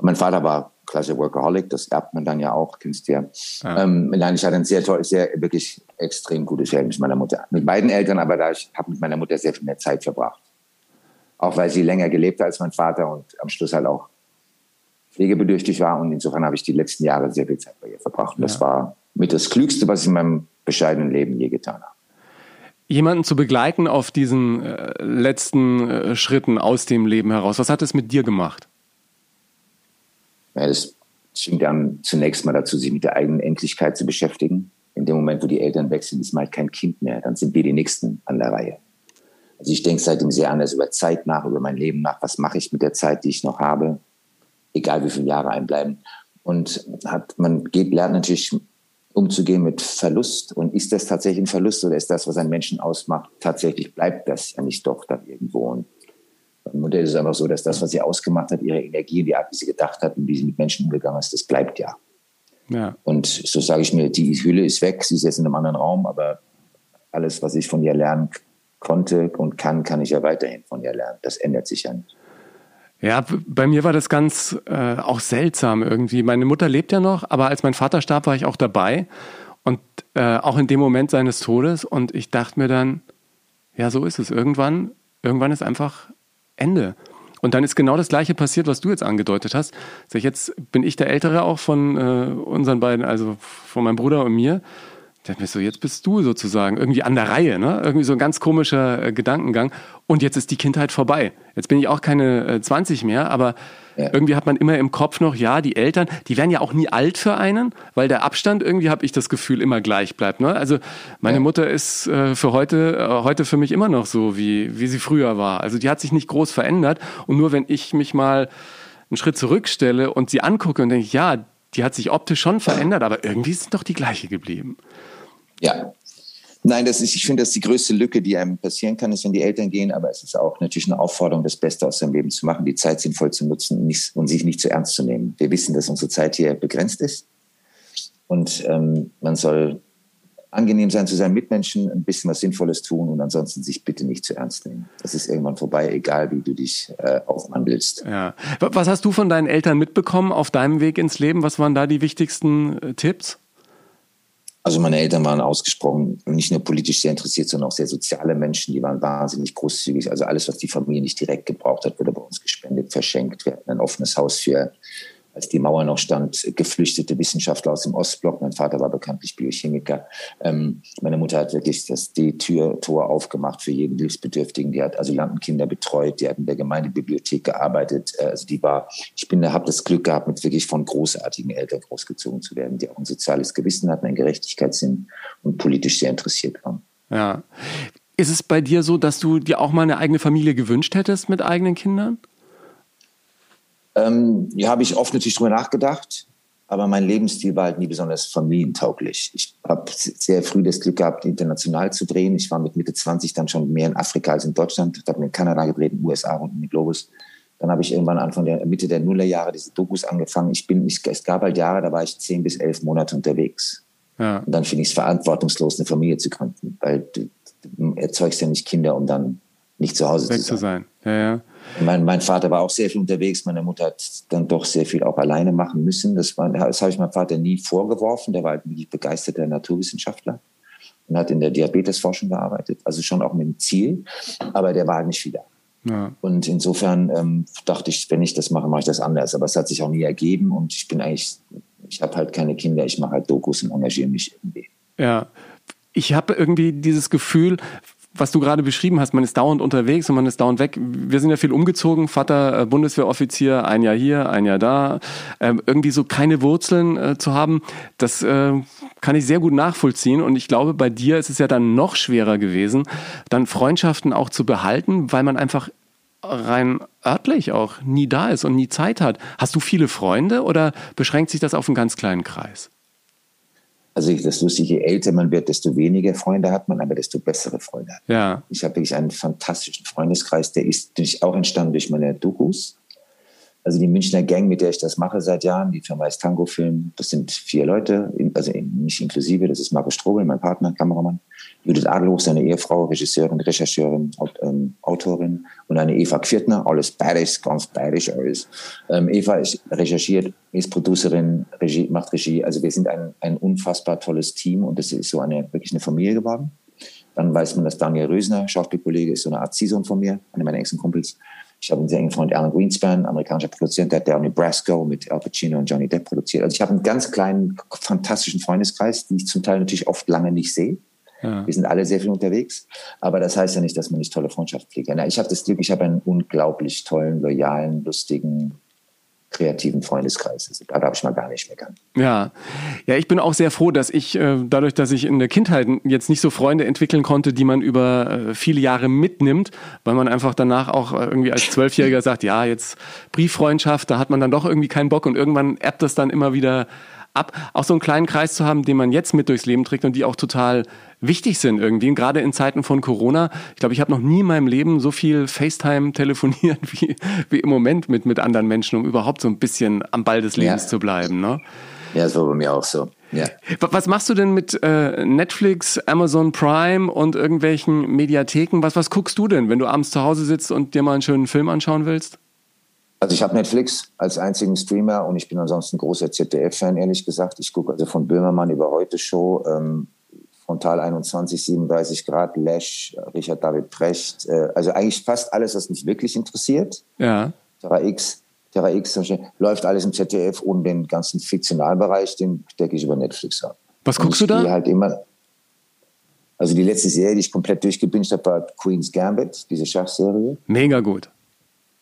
Mein Vater war klasse Workaholic, das erbt man dann ja auch, kennst du ja. ja. Ähm, nein, ich hatte ein sehr toll, sehr wirklich extrem gutes Verhältnis mit meiner Mutter. Mit beiden Eltern, aber da ich habe mit meiner Mutter sehr viel mehr Zeit verbracht. Auch weil sie länger gelebt hat als mein Vater und am Schluss halt auch pflegebedürftig war. Und insofern habe ich die letzten Jahre sehr viel Zeit bei ihr verbracht. Und ja. das war mit das Klügste, was ich in meinem bescheidenen Leben je getan habe. Jemanden zu begleiten auf diesen äh, letzten äh, Schritten aus dem Leben heraus, was hat es mit dir gemacht? Ja, das schien dann zunächst mal dazu, sich mit der eigenen Endlichkeit zu beschäftigen. In dem Moment, wo die Eltern sind, ist man halt kein Kind mehr. Dann sind wir die Nächsten an der Reihe. Also ich denke seitdem sehr anders über Zeit nach, über mein Leben nach. Was mache ich mit der Zeit, die ich noch habe? Egal wie viele Jahre einbleiben. Und hat, man geht, lernt natürlich umzugehen mit Verlust. Und ist das tatsächlich ein Verlust oder ist das, was einen Menschen ausmacht, tatsächlich bleibt das ja nicht doch dann irgendwo? Und beim Mutter ist es einfach so, dass das, was sie ausgemacht hat, ihre Energie, die Art, wie sie gedacht hat und wie sie mit Menschen umgegangen ist, das bleibt ja. ja. Und so sage ich mir, die Hülle ist weg, sie ist jetzt in einem anderen Raum, aber alles, was ich von ihr lernen konnte und kann, kann ich ja weiterhin von ihr lernen. Das ändert sich ja nicht. Ja, bei mir war das ganz äh, auch seltsam irgendwie. Meine Mutter lebt ja noch, aber als mein Vater starb, war ich auch dabei und äh, auch in dem Moment seines Todes. Und ich dachte mir dann, ja, so ist es. Irgendwann, irgendwann ist einfach Ende. Und dann ist genau das Gleiche passiert, was du jetzt angedeutet hast. Sag ich, jetzt bin ich der Ältere auch von äh, unseren beiden, also von meinem Bruder und mir. Ich dachte mir so, jetzt bist du sozusagen irgendwie an der Reihe, ne? Irgendwie so ein ganz komischer äh, Gedankengang. Und jetzt ist die Kindheit vorbei. Jetzt bin ich auch keine äh, 20 mehr, aber ja. Irgendwie hat man immer im Kopf noch, ja, die Eltern, die werden ja auch nie alt für einen, weil der Abstand irgendwie, habe ich das Gefühl, immer gleich bleibt. Ne? Also meine ja. Mutter ist äh, für heute, äh, heute für mich immer noch so, wie, wie sie früher war. Also die hat sich nicht groß verändert. Und nur wenn ich mich mal einen Schritt zurückstelle und sie angucke und denke, ja, die hat sich optisch schon verändert, aber irgendwie ist doch die gleiche geblieben. Ja, Nein, das ist, ich finde, das ist die größte Lücke, die einem passieren kann, ist, wenn die Eltern gehen. Aber es ist auch natürlich eine Aufforderung, das Beste aus seinem Leben zu machen, die Zeit sinnvoll zu nutzen und, nicht, und sich nicht zu ernst zu nehmen. Wir wissen, dass unsere Zeit hier begrenzt ist. Und ähm, man soll angenehm sein zu seinen Mitmenschen, ein bisschen was Sinnvolles tun und ansonsten sich bitte nicht zu ernst nehmen. Das ist irgendwann vorbei, egal wie du dich äh, aufwandelst. Ja. Was hast du von deinen Eltern mitbekommen auf deinem Weg ins Leben? Was waren da die wichtigsten äh, Tipps? Also meine Eltern waren ausgesprochen nicht nur politisch sehr interessiert, sondern auch sehr soziale Menschen. Die waren wahnsinnig großzügig. Also alles, was die Familie nicht direkt gebraucht hat, wurde bei uns gespendet, verschenkt. Wir hatten ein offenes Haus für als die Mauer noch stand, geflüchtete Wissenschaftler aus dem Ostblock. Mein Vater war bekanntlich Biochemiker. Ähm, meine Mutter hat wirklich das, die Tür, Tor aufgemacht für jeden Hilfsbedürftigen. Die hat Asylantenkinder betreut. Die hat in der Gemeindebibliothek gearbeitet. Äh, also die war, ich bin, habe das Glück gehabt, mit wirklich von großartigen Eltern großgezogen zu werden, die auch ein soziales Gewissen hatten, einen Gerechtigkeitssinn und politisch sehr interessiert waren. Ja. Ist es bei dir so, dass du dir auch mal eine eigene Familie gewünscht hättest mit eigenen Kindern? Ähm, ja, habe ich oft natürlich drüber nachgedacht, aber mein Lebensstil war halt nie besonders familientauglich. Ich habe sehr früh das Glück gehabt, international zu drehen. Ich war mit Mitte 20 dann schon mehr in Afrika als in Deutschland. Ich habe in Kanada gedreht, in den USA und in den Globus. Dann habe ich irgendwann Anfang der Mitte der Nullerjahre diese Dokus angefangen. Ich bin, ich, es gab halt Jahre, da war ich zehn bis elf Monate unterwegs. Ja. Und dann finde ich es verantwortungslos, eine Familie zu gründen, weil du, du erzeugst ja nicht Kinder, um dann nicht zu Hause Weg zu sein. Zu sein. Ja, ja. Mein, mein, Vater war auch sehr viel unterwegs. Meine Mutter hat dann doch sehr viel auch alleine machen müssen. Das, das habe ich meinem Vater nie vorgeworfen. Der war halt wirklich begeisterter Naturwissenschaftler und hat in der Diabetesforschung gearbeitet. Also schon auch mit dem Ziel. Aber der war halt nicht viel da. Ja. Und insofern ähm, dachte ich, wenn ich das mache, mache ich das anders. Aber es hat sich auch nie ergeben und ich bin eigentlich, ich habe halt keine Kinder, ich mache halt Dokus und engagiere mich irgendwie. Ja, ich habe irgendwie dieses Gefühl, was du gerade beschrieben hast, man ist dauernd unterwegs und man ist dauernd weg. Wir sind ja viel umgezogen, Vater äh, Bundeswehroffizier, ein Jahr hier, ein Jahr da. Ähm, irgendwie so keine Wurzeln äh, zu haben, das äh, kann ich sehr gut nachvollziehen. Und ich glaube, bei dir ist es ja dann noch schwerer gewesen, dann Freundschaften auch zu behalten, weil man einfach rein örtlich auch nie da ist und nie Zeit hat. Hast du viele Freunde oder beschränkt sich das auf einen ganz kleinen Kreis? Also das Lustige, je älter man wird, desto weniger Freunde hat man, aber desto bessere Freunde. Ja. Ich habe wirklich einen fantastischen Freundeskreis, der ist durch, auch entstanden durch meine Dokus. Also die Münchner Gang, mit der ich das mache seit Jahren, die Firma ist Tango Film. Das sind vier Leute, also nicht inklusive. Das ist Markus Strobel, mein Partner, Kameramann. Judith Adelhoch, seine Ehefrau, Regisseurin, Rechercheurin, ähm, Autorin. Und eine Eva Quirtner, alles bayerisch, ganz bayerisch alles. Ähm, Eva ist recherchiert, ist Producerin, Regie, macht Regie. Also wir sind ein, ein unfassbar tolles Team und das ist so eine, wirklich eine Familie geworden. Dann weiß man, dass Daniel Rösner, Schauspielkollege, ist so eine Art Ziehsohn von mir, einer meiner engsten Kumpels. Ich habe einen sehr engen Freund, Alan Greenspan, amerikanischer Produzent, der hat der Nebraska mit Al Pacino und Johnny Depp produziert. Also ich habe einen ganz kleinen, fantastischen Freundeskreis, den ich zum Teil natürlich oft lange nicht sehe. Ja. Wir sind alle sehr viel unterwegs, aber das heißt ja nicht, dass man nicht tolle Freundschaften pflegt. Ich habe das Glück, ich habe einen unglaublich tollen, loyalen, lustigen, kreativen Freundeskreis. Also da darf ich mal gar nicht meckern. Ja, ja, ich bin auch sehr froh, dass ich äh, dadurch, dass ich in der Kindheit jetzt nicht so Freunde entwickeln konnte, die man über äh, viele Jahre mitnimmt, weil man einfach danach auch äh, irgendwie als Zwölfjähriger sagt, ja, jetzt Brieffreundschaft, da hat man dann doch irgendwie keinen Bock und irgendwann erbt das dann immer wieder ab, auch so einen kleinen Kreis zu haben, den man jetzt mit durchs Leben trägt und die auch total wichtig sind irgendwie. Und gerade in Zeiten von Corona, ich glaube, ich habe noch nie in meinem Leben so viel FaceTime telefoniert wie, wie im Moment mit, mit anderen Menschen, um überhaupt so ein bisschen am Ball des Lebens ja. zu bleiben. Ne? Ja, das war bei mir auch so. Ja. Was machst du denn mit äh, Netflix, Amazon Prime und irgendwelchen Mediatheken? Was, was guckst du denn, wenn du abends zu Hause sitzt und dir mal einen schönen Film anschauen willst? Also ich habe Netflix als einzigen Streamer und ich bin ansonsten großer ZDF-Fan, ehrlich gesagt. Ich gucke also von Böhmermann über Heute Show, ähm, Frontal 21, 37 Grad, Lesch, Richard David Precht. Äh, also eigentlich fast alles, was mich wirklich interessiert. Ja. Terra X, Terra X läuft alles im ZDF und den ganzen Fiktionalbereich, den decke ich über Netflix ab. Was guckst du da? Halt immer, also die letzte Serie, die ich komplett durchgebinged habe, war Queen's Gambit, diese Schachserie. Mega gut.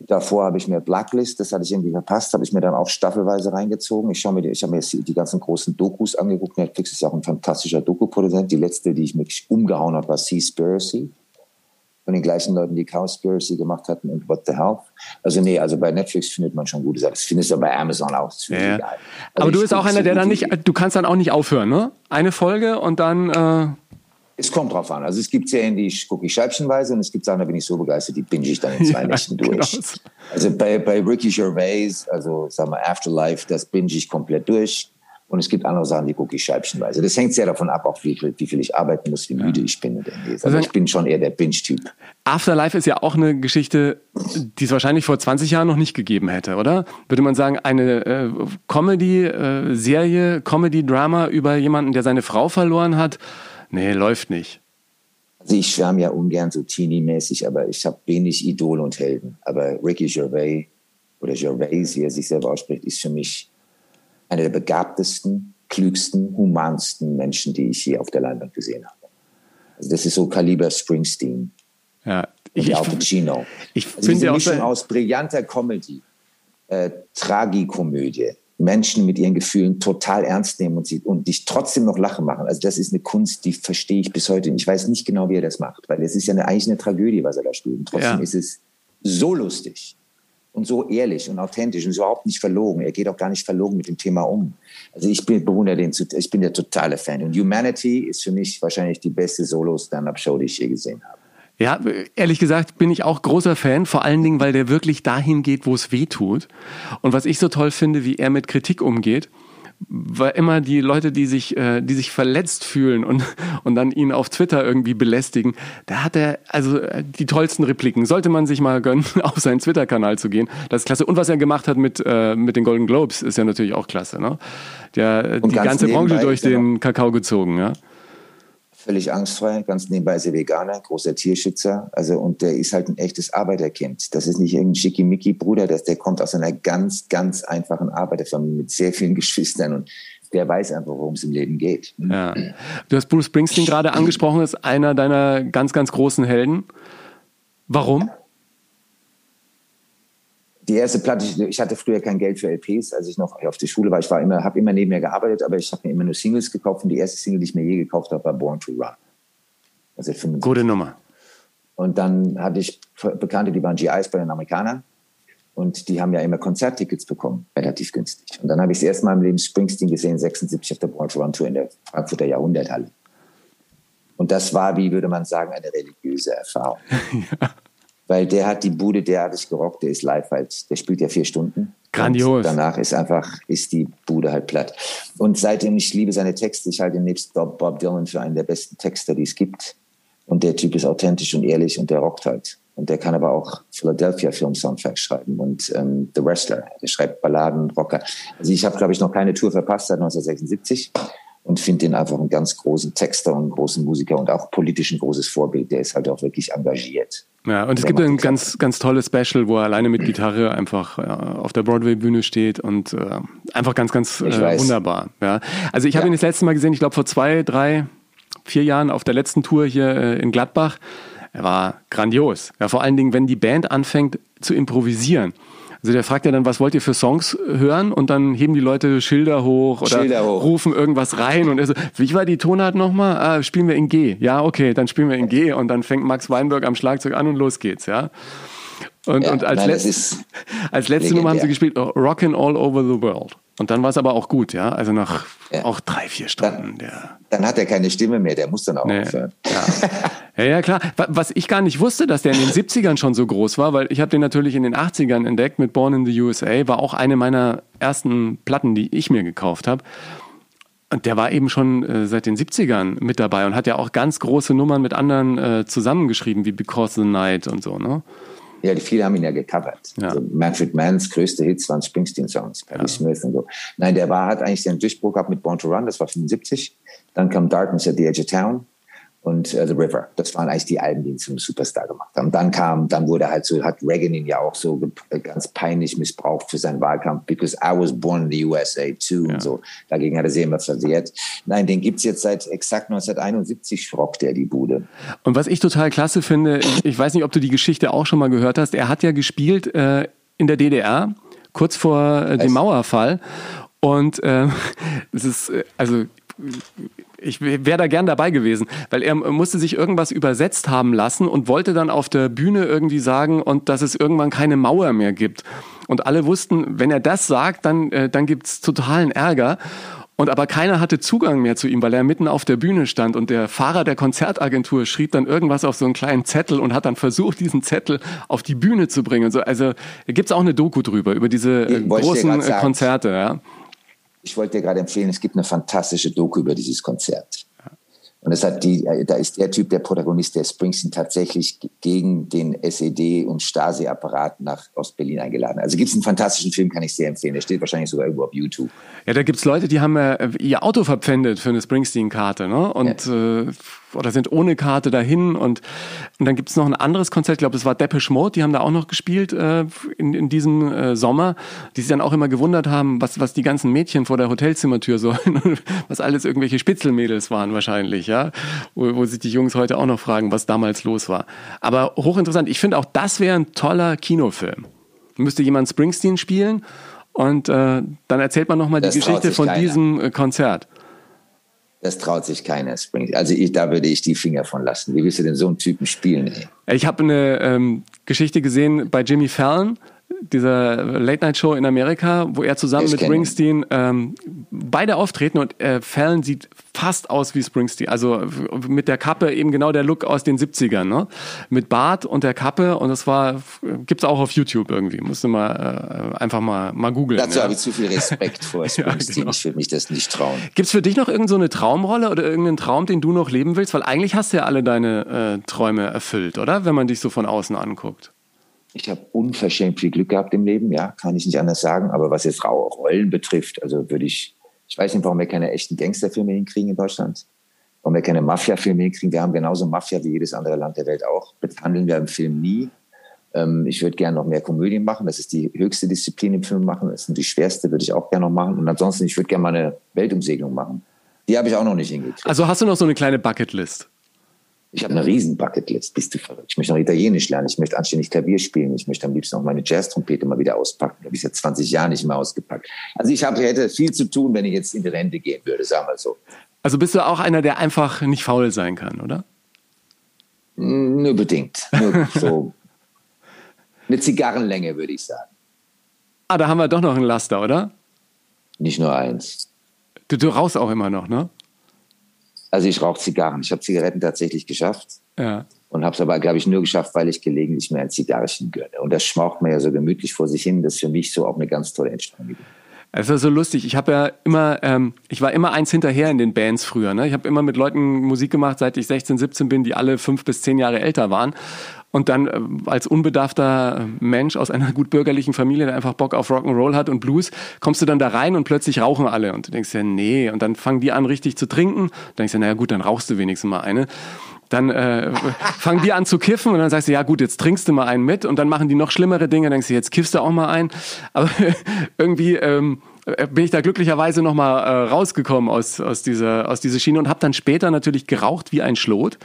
Davor habe ich mir Blacklist, das hatte ich irgendwie verpasst, habe ich mir dann auch staffelweise reingezogen. Ich schaue mir, ich habe mir jetzt die ganzen großen Dokus angeguckt. Netflix ist ja auch ein fantastischer Doku-Produzent. Die letzte, die ich mich umgehauen habe, war Seaspiracy. Von den gleichen Leuten, die Cowspiracy gemacht hatten und What the Hell. Also nee, also bei Netflix findet man schon gute Sachen. Das findest du bei Amazon auch. Ja. Also Aber du bist auch einer, der dann nicht, du kannst dann auch nicht aufhören, ne? Eine Folge und dann... Äh es kommt drauf an. Also es gibt Serien, die ich gucke ich scheibchenweise und es gibt Sachen, da bin ich so begeistert, die binge ich dann in zwei ja, Nächten durch. Genau. Also bei, bei Ricky Gervais, also sagen wir Afterlife, das binge ich komplett durch. Und es gibt andere Sachen, die gucke ich scheibchenweise. Das hängt sehr davon ab, auch wie viel, wie viel ich arbeiten muss, wie müde ja. ich bin. Also, also ich bin schon eher der Binge-Typ. Afterlife ist ja auch eine Geschichte, die es wahrscheinlich vor 20 Jahren noch nicht gegeben hätte, oder? Würde man sagen, eine äh, Comedy-Serie, äh, Comedy-Drama über jemanden, der seine Frau verloren hat, Nee, läuft nicht. Also ich schwärme ja ungern so teeny-mäßig, aber ich habe wenig Idole und Helden. Aber Ricky Gervais oder Gervais, wie er sich selber ausspricht, ist für mich einer der begabtesten, klügsten, humansten Menschen, die ich je auf der Leinwand gesehen habe. Also das ist so Kaliber Springsteen. Ja, ich, und Al Pacino. Ich, ich also finde diese Mischung aus brillanter Comedy, äh, Tragikomödie, Menschen mit ihren Gefühlen total ernst nehmen und, sie, und dich trotzdem noch lachen machen. Also das ist eine Kunst, die verstehe ich bis heute. Ich weiß nicht genau, wie er das macht, weil es ist ja eine, eigentlich eine Tragödie, was er da spielt. Und trotzdem ja. ist es so lustig und so ehrlich und authentisch und überhaupt nicht verlogen. Er geht auch gar nicht verlogen mit dem Thema um. Also ich bin, bewundere den, ich bin der totale Fan. Und Humanity ist für mich wahrscheinlich die beste Solo-Stand-Up-Show, die ich je gesehen habe. Ja, ehrlich gesagt bin ich auch großer Fan, vor allen Dingen, weil der wirklich dahin geht, wo es weh tut. Und was ich so toll finde, wie er mit Kritik umgeht, weil immer die Leute, die sich, äh, die sich verletzt fühlen und, und dann ihn auf Twitter irgendwie belästigen, da hat er also äh, die tollsten Repliken. Sollte man sich mal gönnen, auf seinen Twitter-Kanal zu gehen. Das ist klasse. Und was er gemacht hat mit, äh, mit den Golden Globes, ist ja natürlich auch klasse. Ne? Der, die ganze Branche durch den Kakao gezogen, ja völlig angstfrei, ganz nebenbei ist er Veganer, großer Tierschützer, also und der ist halt ein echtes Arbeiterkind. Das ist nicht irgendein Schickimicki-Bruder, der kommt aus einer ganz, ganz einfachen Arbeiterfamilie mit sehr vielen Geschwistern und der weiß einfach, worum es im Leben geht. Ja. Du hast Bruce Springsteen gerade angesprochen, ist einer deiner ganz, ganz großen Helden. Warum? Die erste Platte, ich hatte früher kein Geld für LPs, als ich noch auf der Schule war. Ich war immer, habe immer nebenher gearbeitet, aber ich habe mir immer nur Singles gekauft und die erste Single, die ich mir je gekauft habe, war Born to Run. Also 75. Gute Nummer. Und dann hatte ich Bekannte, die waren GIs bei den Amerikanern und die haben ja immer Konzerttickets bekommen, relativ günstig. Und dann habe ich das erste Mal im Leben Springsteen gesehen, 76 auf der Born to Run Tour in der Frankfurter Jahrhunderthalle. Und das war, wie würde man sagen, eine religiöse Erfahrung. ja weil der hat die Bude derartig gerockt, der ist live halt, der spielt ja vier Stunden. Grandios. Und danach ist einfach, ist die Bude halt platt. Und seitdem, ich liebe seine Texte, ich halte ihn nebst Bob, Bob Dylan für einen der besten Texter, die es gibt. Und der Typ ist authentisch und ehrlich und der rockt halt. Und der kann aber auch Philadelphia Film Soundtracks schreiben und ähm, The Wrestler, der schreibt Balladen, Rocker. Also ich habe, glaube ich, noch keine Tour verpasst seit 1976 und finde ihn einfach einen ganz großen Texter und einen großen Musiker und auch politisch ein großes Vorbild. Der ist halt auch wirklich engagiert. Ja, und es gibt ein ganz, ganz tolles Special, wo er alleine mit Gitarre einfach äh, auf der Broadway-Bühne steht und äh, einfach ganz, ganz äh, wunderbar. Ja. Also ich habe ja. ihn das letzte Mal gesehen, ich glaube vor zwei, drei, vier Jahren auf der letzten Tour hier äh, in Gladbach. Er war grandios. Ja, vor allen Dingen, wenn die Band anfängt zu improvisieren. Also der fragt ja dann, was wollt ihr für Songs hören? Und dann heben die Leute Schilder hoch oder Schilder hoch. rufen irgendwas rein. Und er so, wie war die Tonart nochmal? Ah, spielen wir in G. Ja, okay, dann spielen wir in G. Und dann fängt Max Weinberg am Schlagzeug an und los geht's, ja. Und, ja, und als, nein, letzt, als letzte legendär. Nummer haben sie gespielt Rockin' All Over the World. Und dann war es aber auch gut, ja. Also nach ja. auch drei, vier Stunden. Dann, der dann hat er keine Stimme mehr, der muss dann auch nee. aufhören. Ja. ja. ja, klar. Was ich gar nicht wusste, dass der in den 70ern schon so groß war, weil ich habe den natürlich in den 80ern entdeckt mit Born in the USA, war auch eine meiner ersten Platten, die ich mir gekauft habe. Und der war eben schon äh, seit den 70ern mit dabei und hat ja auch ganz große Nummern mit anderen äh, zusammengeschrieben, wie Because the Night und so, ne? Ja, viele haben ihn ja gecovert. Ja. Also Manfred Manns größte Hits waren Springsteen-Songs, Patti ja. Smith und so. Nein, der war, hat eigentlich seinen Durchbruch gehabt mit Born to Run, das war 75. Dann kam Darkness at the Edge of Town und uh, The River. Das waren eigentlich die Alben, die ihn zum Superstar gemacht haben. Dann kam, dann wurde halt so, hat Reagan ihn ja auch so ganz peinlich missbraucht für seinen Wahlkampf, because I was born in the USA too ja. und so. Dagegen hat er sich immer versehrt. Nein, den gibt's jetzt seit exakt 1971 schrockt er die Bude. Und was ich total klasse finde, ich, ich, weiß nicht, ob du die Geschichte auch schon mal gehört hast, er hat ja gespielt äh, in der DDR, kurz vor äh, dem Mauerfall. Und äh, es ist, äh, also ich wäre da gern dabei gewesen, weil er musste sich irgendwas übersetzt haben lassen und wollte dann auf der Bühne irgendwie sagen und dass es irgendwann keine Mauer mehr gibt. Und alle wussten, wenn er das sagt, dann, äh, dann gibt's totalen Ärger. Und aber keiner hatte Zugang mehr zu ihm, weil er mitten auf der Bühne stand und der Fahrer der Konzertagentur schrieb dann irgendwas auf so einen kleinen Zettel und hat dann versucht, diesen Zettel auf die Bühne zu bringen. So, also da gibt's auch eine Doku drüber, über diese äh, großen äh, Konzerte. Ja ich wollte dir gerade empfehlen, es gibt eine fantastische Doku über dieses Konzert. Und es hat die, äh, da ist der Typ, der Protagonist, der Springsteen tatsächlich gegen den SED und Stasi-Apparat nach Ostberlin eingeladen. Also gibt es einen fantastischen Film, kann ich sehr empfehlen. Der steht wahrscheinlich sogar irgendwo auf YouTube. Ja, da gibt es Leute, die haben äh, ihr Auto verpfändet für eine Springsteen-Karte, ne? Und ja. äh, oder sind ohne Karte dahin und, und dann gibt es noch ein anderes Konzert, ich glaube, das war Depeche Mode, die haben da auch noch gespielt äh, in, in diesem äh, Sommer, die sich dann auch immer gewundert haben, was, was die ganzen Mädchen vor der Hotelzimmertür sollen und was alles irgendwelche Spitzelmädels waren wahrscheinlich, ja, wo, wo sich die Jungs heute auch noch fragen, was damals los war. Aber hochinteressant, ich finde auch, das wäre ein toller Kinofilm. Müsste jemand Springsteen spielen und äh, dann erzählt man nochmal die Geschichte von keiner. diesem äh, Konzert. Das traut sich keiner, Springs. Also ich, da würde ich die Finger von lassen. Wie willst du denn so einen Typen spielen? Ey? Ich habe eine ähm, Geschichte gesehen bei Jimmy Fallon, dieser Late-Night-Show in Amerika, wo er zusammen mit Springsteen ähm, beide auftreten und äh, Fallon sieht fast aus wie Springsteen. Also mit der Kappe eben genau der Look aus den 70ern, ne? Mit Bart und der Kappe und das war, gibt's auch auf YouTube irgendwie. Musste mal äh, einfach mal, mal googeln. Dazu ja. habe ich zu viel Respekt vor Springsteen. ja, genau. Ich würde mich das nicht trauen. Gibt's für dich noch irgendeine so Traumrolle oder irgendeinen Traum, den du noch leben willst? Weil eigentlich hast du ja alle deine äh, Träume erfüllt, oder? Wenn man dich so von außen anguckt. Ich habe unverschämt viel Glück gehabt im Leben, ja, kann ich nicht anders sagen. Aber was jetzt Rollen betrifft, also würde ich, ich weiß nicht, warum wir keine echten Gangsterfilme hinkriegen in Deutschland. Warum wir keine Mafia-Filme hinkriegen. Wir haben genauso Mafia wie jedes andere Land der Welt auch. Behandeln wir im Film nie. Ähm, ich würde gerne noch mehr Komödien machen. Das ist die höchste Disziplin im Film machen. Das ist die schwerste, würde ich auch gerne noch machen. Und ansonsten, ich würde gerne mal eine Weltumsegelung machen. Die habe ich auch noch nicht hingekriegt. Also hast du noch so eine kleine Bucketlist? Ich habe eine riesen Bucketlist. Bist du verrückt? Ich möchte noch Italienisch lernen. Ich möchte anständig Klavier spielen. Ich möchte am liebsten auch meine Jazz-Trompete mal wieder auspacken. Da habe ich seit 20 Jahren nicht mehr ausgepackt. Also ich hab, hätte viel zu tun, wenn ich jetzt in die Rente gehen würde, sagen wir so. Also bist du auch einer, der einfach nicht faul sein kann, oder? Nur bedingt. Nur so eine Zigarrenlänge, würde ich sagen. Ah, da haben wir doch noch ein Laster, oder? Nicht nur eins. Du, du rauchst auch immer noch, ne? Also ich rauche Zigarren. Ich habe Zigaretten tatsächlich geschafft. Ja. Und habe es aber, glaube ich, nur geschafft, weil ich gelegentlich mir ein Zigarrchen gönne. Und das schmaucht mir ja so gemütlich vor sich hin. Das ist für mich so auch eine ganz tolle Entspannung. Es war so lustig. Ich habe ja immer, ähm, ich war immer eins hinterher in den Bands früher. Ne? Ich habe immer mit Leuten Musik gemacht, seit ich 16, 17 bin, die alle fünf bis zehn Jahre älter waren. Und dann äh, als unbedarfter Mensch aus einer gut bürgerlichen Familie, der einfach Bock auf Rock'n'Roll hat und Blues, kommst du dann da rein und plötzlich rauchen alle. Und du denkst ja, nee. Und dann fangen die an, richtig zu trinken. Dann denkst du, naja gut, dann rauchst du wenigstens mal eine dann äh, fangen die an zu kiffen und dann sagst du, ja gut, jetzt trinkst du mal einen mit und dann machen die noch schlimmere Dinge, dann denkst du, jetzt kiffst du auch mal ein. Aber irgendwie ähm, bin ich da glücklicherweise nochmal äh, rausgekommen aus, aus, dieser, aus dieser Schiene und habe dann später natürlich geraucht wie ein Schlot.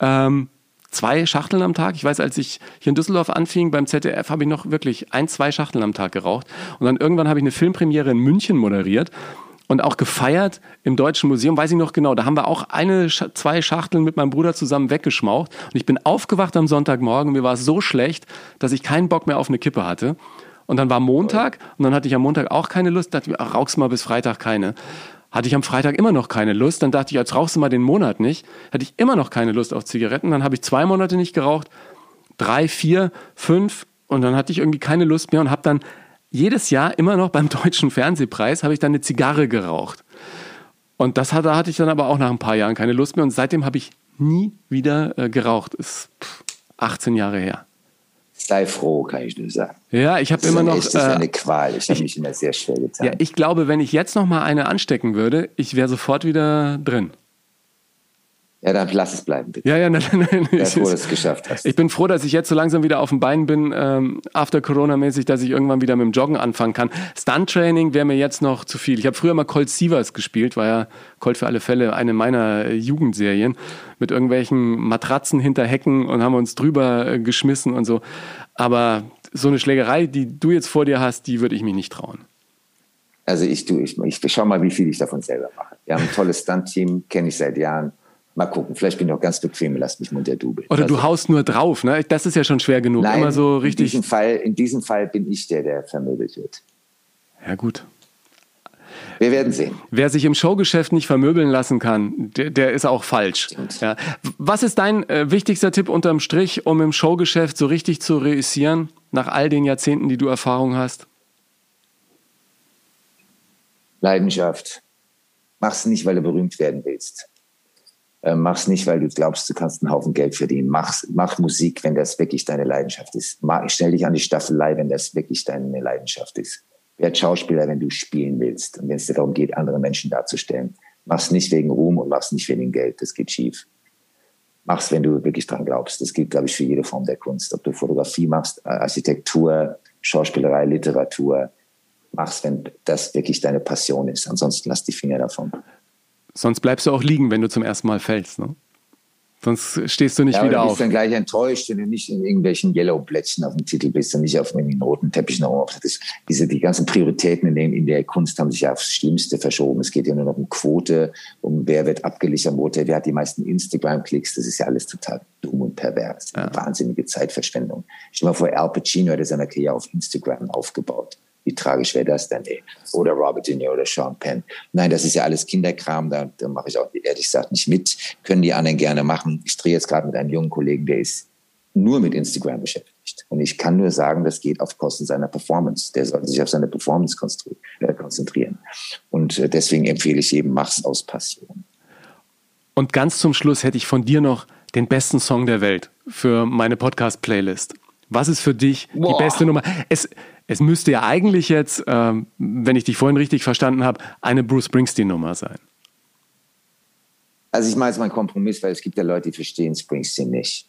Ähm, zwei Schachteln am Tag. Ich weiß, als ich hier in Düsseldorf anfing beim ZDF, habe ich noch wirklich ein, zwei Schachteln am Tag geraucht. Und dann irgendwann habe ich eine Filmpremiere in München moderiert und auch gefeiert im Deutschen Museum, weiß ich noch genau. Da haben wir auch eine, zwei Schachteln mit meinem Bruder zusammen weggeschmaucht. Und ich bin aufgewacht am Sonntagmorgen. Mir war es so schlecht, dass ich keinen Bock mehr auf eine Kippe hatte. Und dann war Montag und dann hatte ich am Montag auch keine Lust. Da dachte ich, ach, rauchst mal bis Freitag keine. Hatte ich am Freitag immer noch keine Lust. Dann dachte ich, jetzt rauchst du mal den Monat nicht. Hatte ich immer noch keine Lust auf Zigaretten. Dann habe ich zwei Monate nicht geraucht. Drei, vier, fünf. Und dann hatte ich irgendwie keine Lust mehr und habe dann jedes Jahr immer noch beim Deutschen Fernsehpreis habe ich dann eine Zigarre geraucht. Und das hatte, hatte ich dann aber auch nach ein paar Jahren keine Lust mehr. Und seitdem habe ich nie wieder äh, geraucht. Ist pff, 18 Jahre her. Sei froh, kann ich nur sagen. Ja, ich habe immer noch. Echt, das ist eine äh, Qual. Ich habe mich immer sehr schwer getan. Ja, ich glaube, wenn ich jetzt noch mal eine anstecken würde, ich wäre sofort wieder drin. Ja, dann lass es bleiben, bitte. Ja, ja, nein, nein. nein. Ich bin froh, dass du es geschafft hast. Ich bin froh, dass ich jetzt so langsam wieder auf dem Bein bin, ähm, after Corona-mäßig, dass ich irgendwann wieder mit dem Joggen anfangen kann. Stunt-Training wäre mir jetzt noch zu viel. Ich habe früher mal Colt Sievers gespielt, war ja Colt für alle Fälle eine meiner Jugendserien, mit irgendwelchen Matratzen hinter Hecken und haben uns drüber äh, geschmissen und so. Aber so eine Schlägerei, die du jetzt vor dir hast, die würde ich mich nicht trauen. Also ich, du, ich, ich schau mal, wie viel ich davon selber mache. Wir haben ein tolles Stunt-Team, kenne ich seit Jahren Mal gucken, vielleicht bin ich auch ganz bequem, lass mich munter dubeln. Oder also, du haust nur drauf, ne? Das ist ja schon schwer genug. Nein, Immer so richtig. In diesem, Fall, in diesem Fall bin ich der, der vermöbelt wird. Ja, gut. Wir werden sehen. Wer sich im Showgeschäft nicht vermöbeln lassen kann, der, der ist auch falsch. Ja. Was ist dein äh, wichtigster Tipp unterm Strich, um im Showgeschäft so richtig zu reüssieren, nach all den Jahrzehnten, die du Erfahrung hast? Leidenschaft. Mach's nicht, weil du berühmt werden willst. Äh, mach's nicht, weil du glaubst, du kannst einen Haufen Geld verdienen. Mach's, mach Musik, wenn das wirklich deine Leidenschaft ist. Mach, stell dich an die Staffelei, wenn das wirklich deine Leidenschaft ist. Werd Schauspieler, wenn du spielen willst und wenn es dir darum geht, andere Menschen darzustellen. Mach's nicht wegen Ruhm und mach's nicht wegen Geld. Das geht schief. Mach's, wenn du wirklich dran glaubst. Das gilt, glaube ich, für jede Form der Kunst. Ob du Fotografie machst, Architektur, Schauspielerei, Literatur. Mach's, wenn das wirklich deine Passion ist. Ansonsten lass die Finger davon. Sonst bleibst du auch liegen, wenn du zum ersten Mal fällst. Ne? Sonst stehst du nicht ja, wieder du bist auf. dann gleich enttäuscht, wenn du nicht in irgendwelchen Yellow-Plättchen auf dem Titel bist und nicht auf den roten Teppich noch das, diese, Die ganzen Prioritäten in, den, in der Kunst haben sich ja aufs Schlimmste verschoben. Es geht ja nur noch um Quote, um wer wird Hotel, wer hat die meisten Instagram-Klicks. Das ist ja alles total dumm und pervers. Ja. Wahnsinnige Zeitverschwendung. Stell dir mal vor, Al Pacino hätte seine Karriere auf Instagram aufgebaut. Wie tragisch wäre das denn, ey? Oder Robert De Niro oder Sean Penn. Nein, das ist ja alles Kinderkram, da, da mache ich auch ehrlich gesagt nicht mit. Können die anderen gerne machen. Ich drehe jetzt gerade mit einem jungen Kollegen, der ist nur mit Instagram beschäftigt. Und ich kann nur sagen, das geht auf Kosten seiner Performance. Der sollte sich auf seine Performance äh, konzentrieren. Und äh, deswegen empfehle ich jedem, mach's aus Passion. Und ganz zum Schluss hätte ich von dir noch den besten Song der Welt für meine Podcast-Playlist. Was ist für dich Boah. die beste Nummer? Es, es müsste ja eigentlich jetzt, ähm, wenn ich dich vorhin richtig verstanden habe, eine Bruce Springsteen-Nummer sein. Also ich mache jetzt mal einen Kompromiss, weil es gibt ja Leute, die verstehen Springsteen nicht.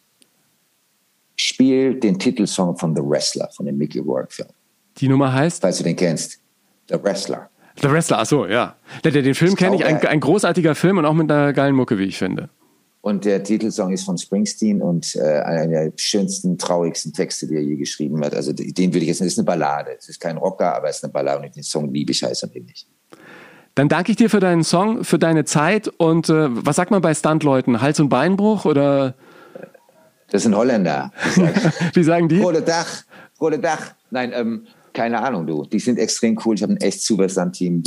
Spiel den Titelsong von The Wrestler, von dem Mickey Rourke-Film. Die Nummer heißt? Falls du den kennst. The Wrestler. The Wrestler, ach so, ja. Den, den Film kenne ich, ein, ein großartiger Film und auch mit einer geilen Mucke, wie ich finde. Und der Titelsong ist von Springsteen und äh, einer der schönsten, traurigsten Texte, die er je geschrieben hat. Also den würde ich jetzt, das ist eine Ballade. Es ist kein Rocker, aber es ist eine Ballade und den Song liebe ich heiß und ähnlich. Dann danke ich dir für deinen Song, für deine Zeit und äh, was sagt man bei Stuntleuten? Hals- und Beinbruch oder? Das sind Holländer. Wie sagen die? Rote Dach, rote Dach. Nein, ähm, keine Ahnung, du. Die sind extrem cool. Ich habe ein echt super Stunt-Team.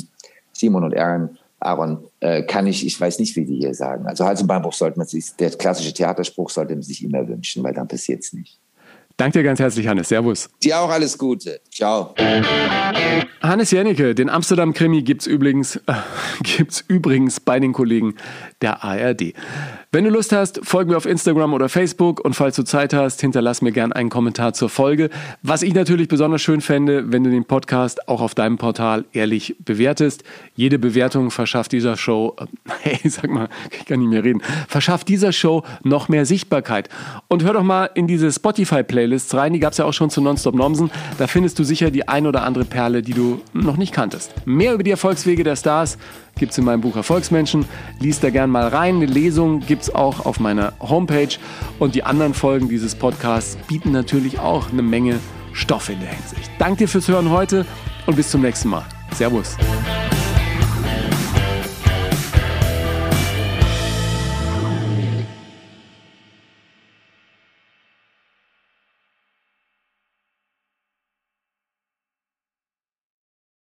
Simon und Aaron. Aaron, äh, kann ich, ich weiß nicht, wie die hier sagen. Also Hals- und Beinbruch sollte man sich, der klassische Theaterspruch sollte man sich immer wünschen, weil dann passiert es nicht. Danke dir ganz herzlich, Hannes. Servus. Dir auch alles Gute. Ciao. Hannes Jennecke, den Amsterdam-Krimi gibt's übrigens, äh, gibt's übrigens bei den Kollegen der ARD. Wenn du Lust hast, folg mir auf Instagram oder Facebook und falls du Zeit hast, hinterlass mir gern einen Kommentar zur Folge. Was ich natürlich besonders schön fände, wenn du den Podcast auch auf deinem Portal ehrlich bewertest. Jede Bewertung verschafft dieser Show, hey, sag mal, ich kann nicht mehr reden, verschafft dieser Show noch mehr Sichtbarkeit. Und hör doch mal in diese Spotify-Playlists rein, die gab's ja auch schon zu Nonstop Nomsen. Da findest du sicher die ein oder andere Perle, die du noch nicht kanntest. Mehr über die Erfolgswege der Stars gibt es in meinem Buch Erfolgsmenschen. Lies da gern mal rein. Eine Lesung gibt es auch auf meiner Homepage. Und die anderen Folgen dieses Podcasts bieten natürlich auch eine Menge Stoff in der Hinsicht. Danke dir fürs Hören heute und bis zum nächsten Mal. Servus.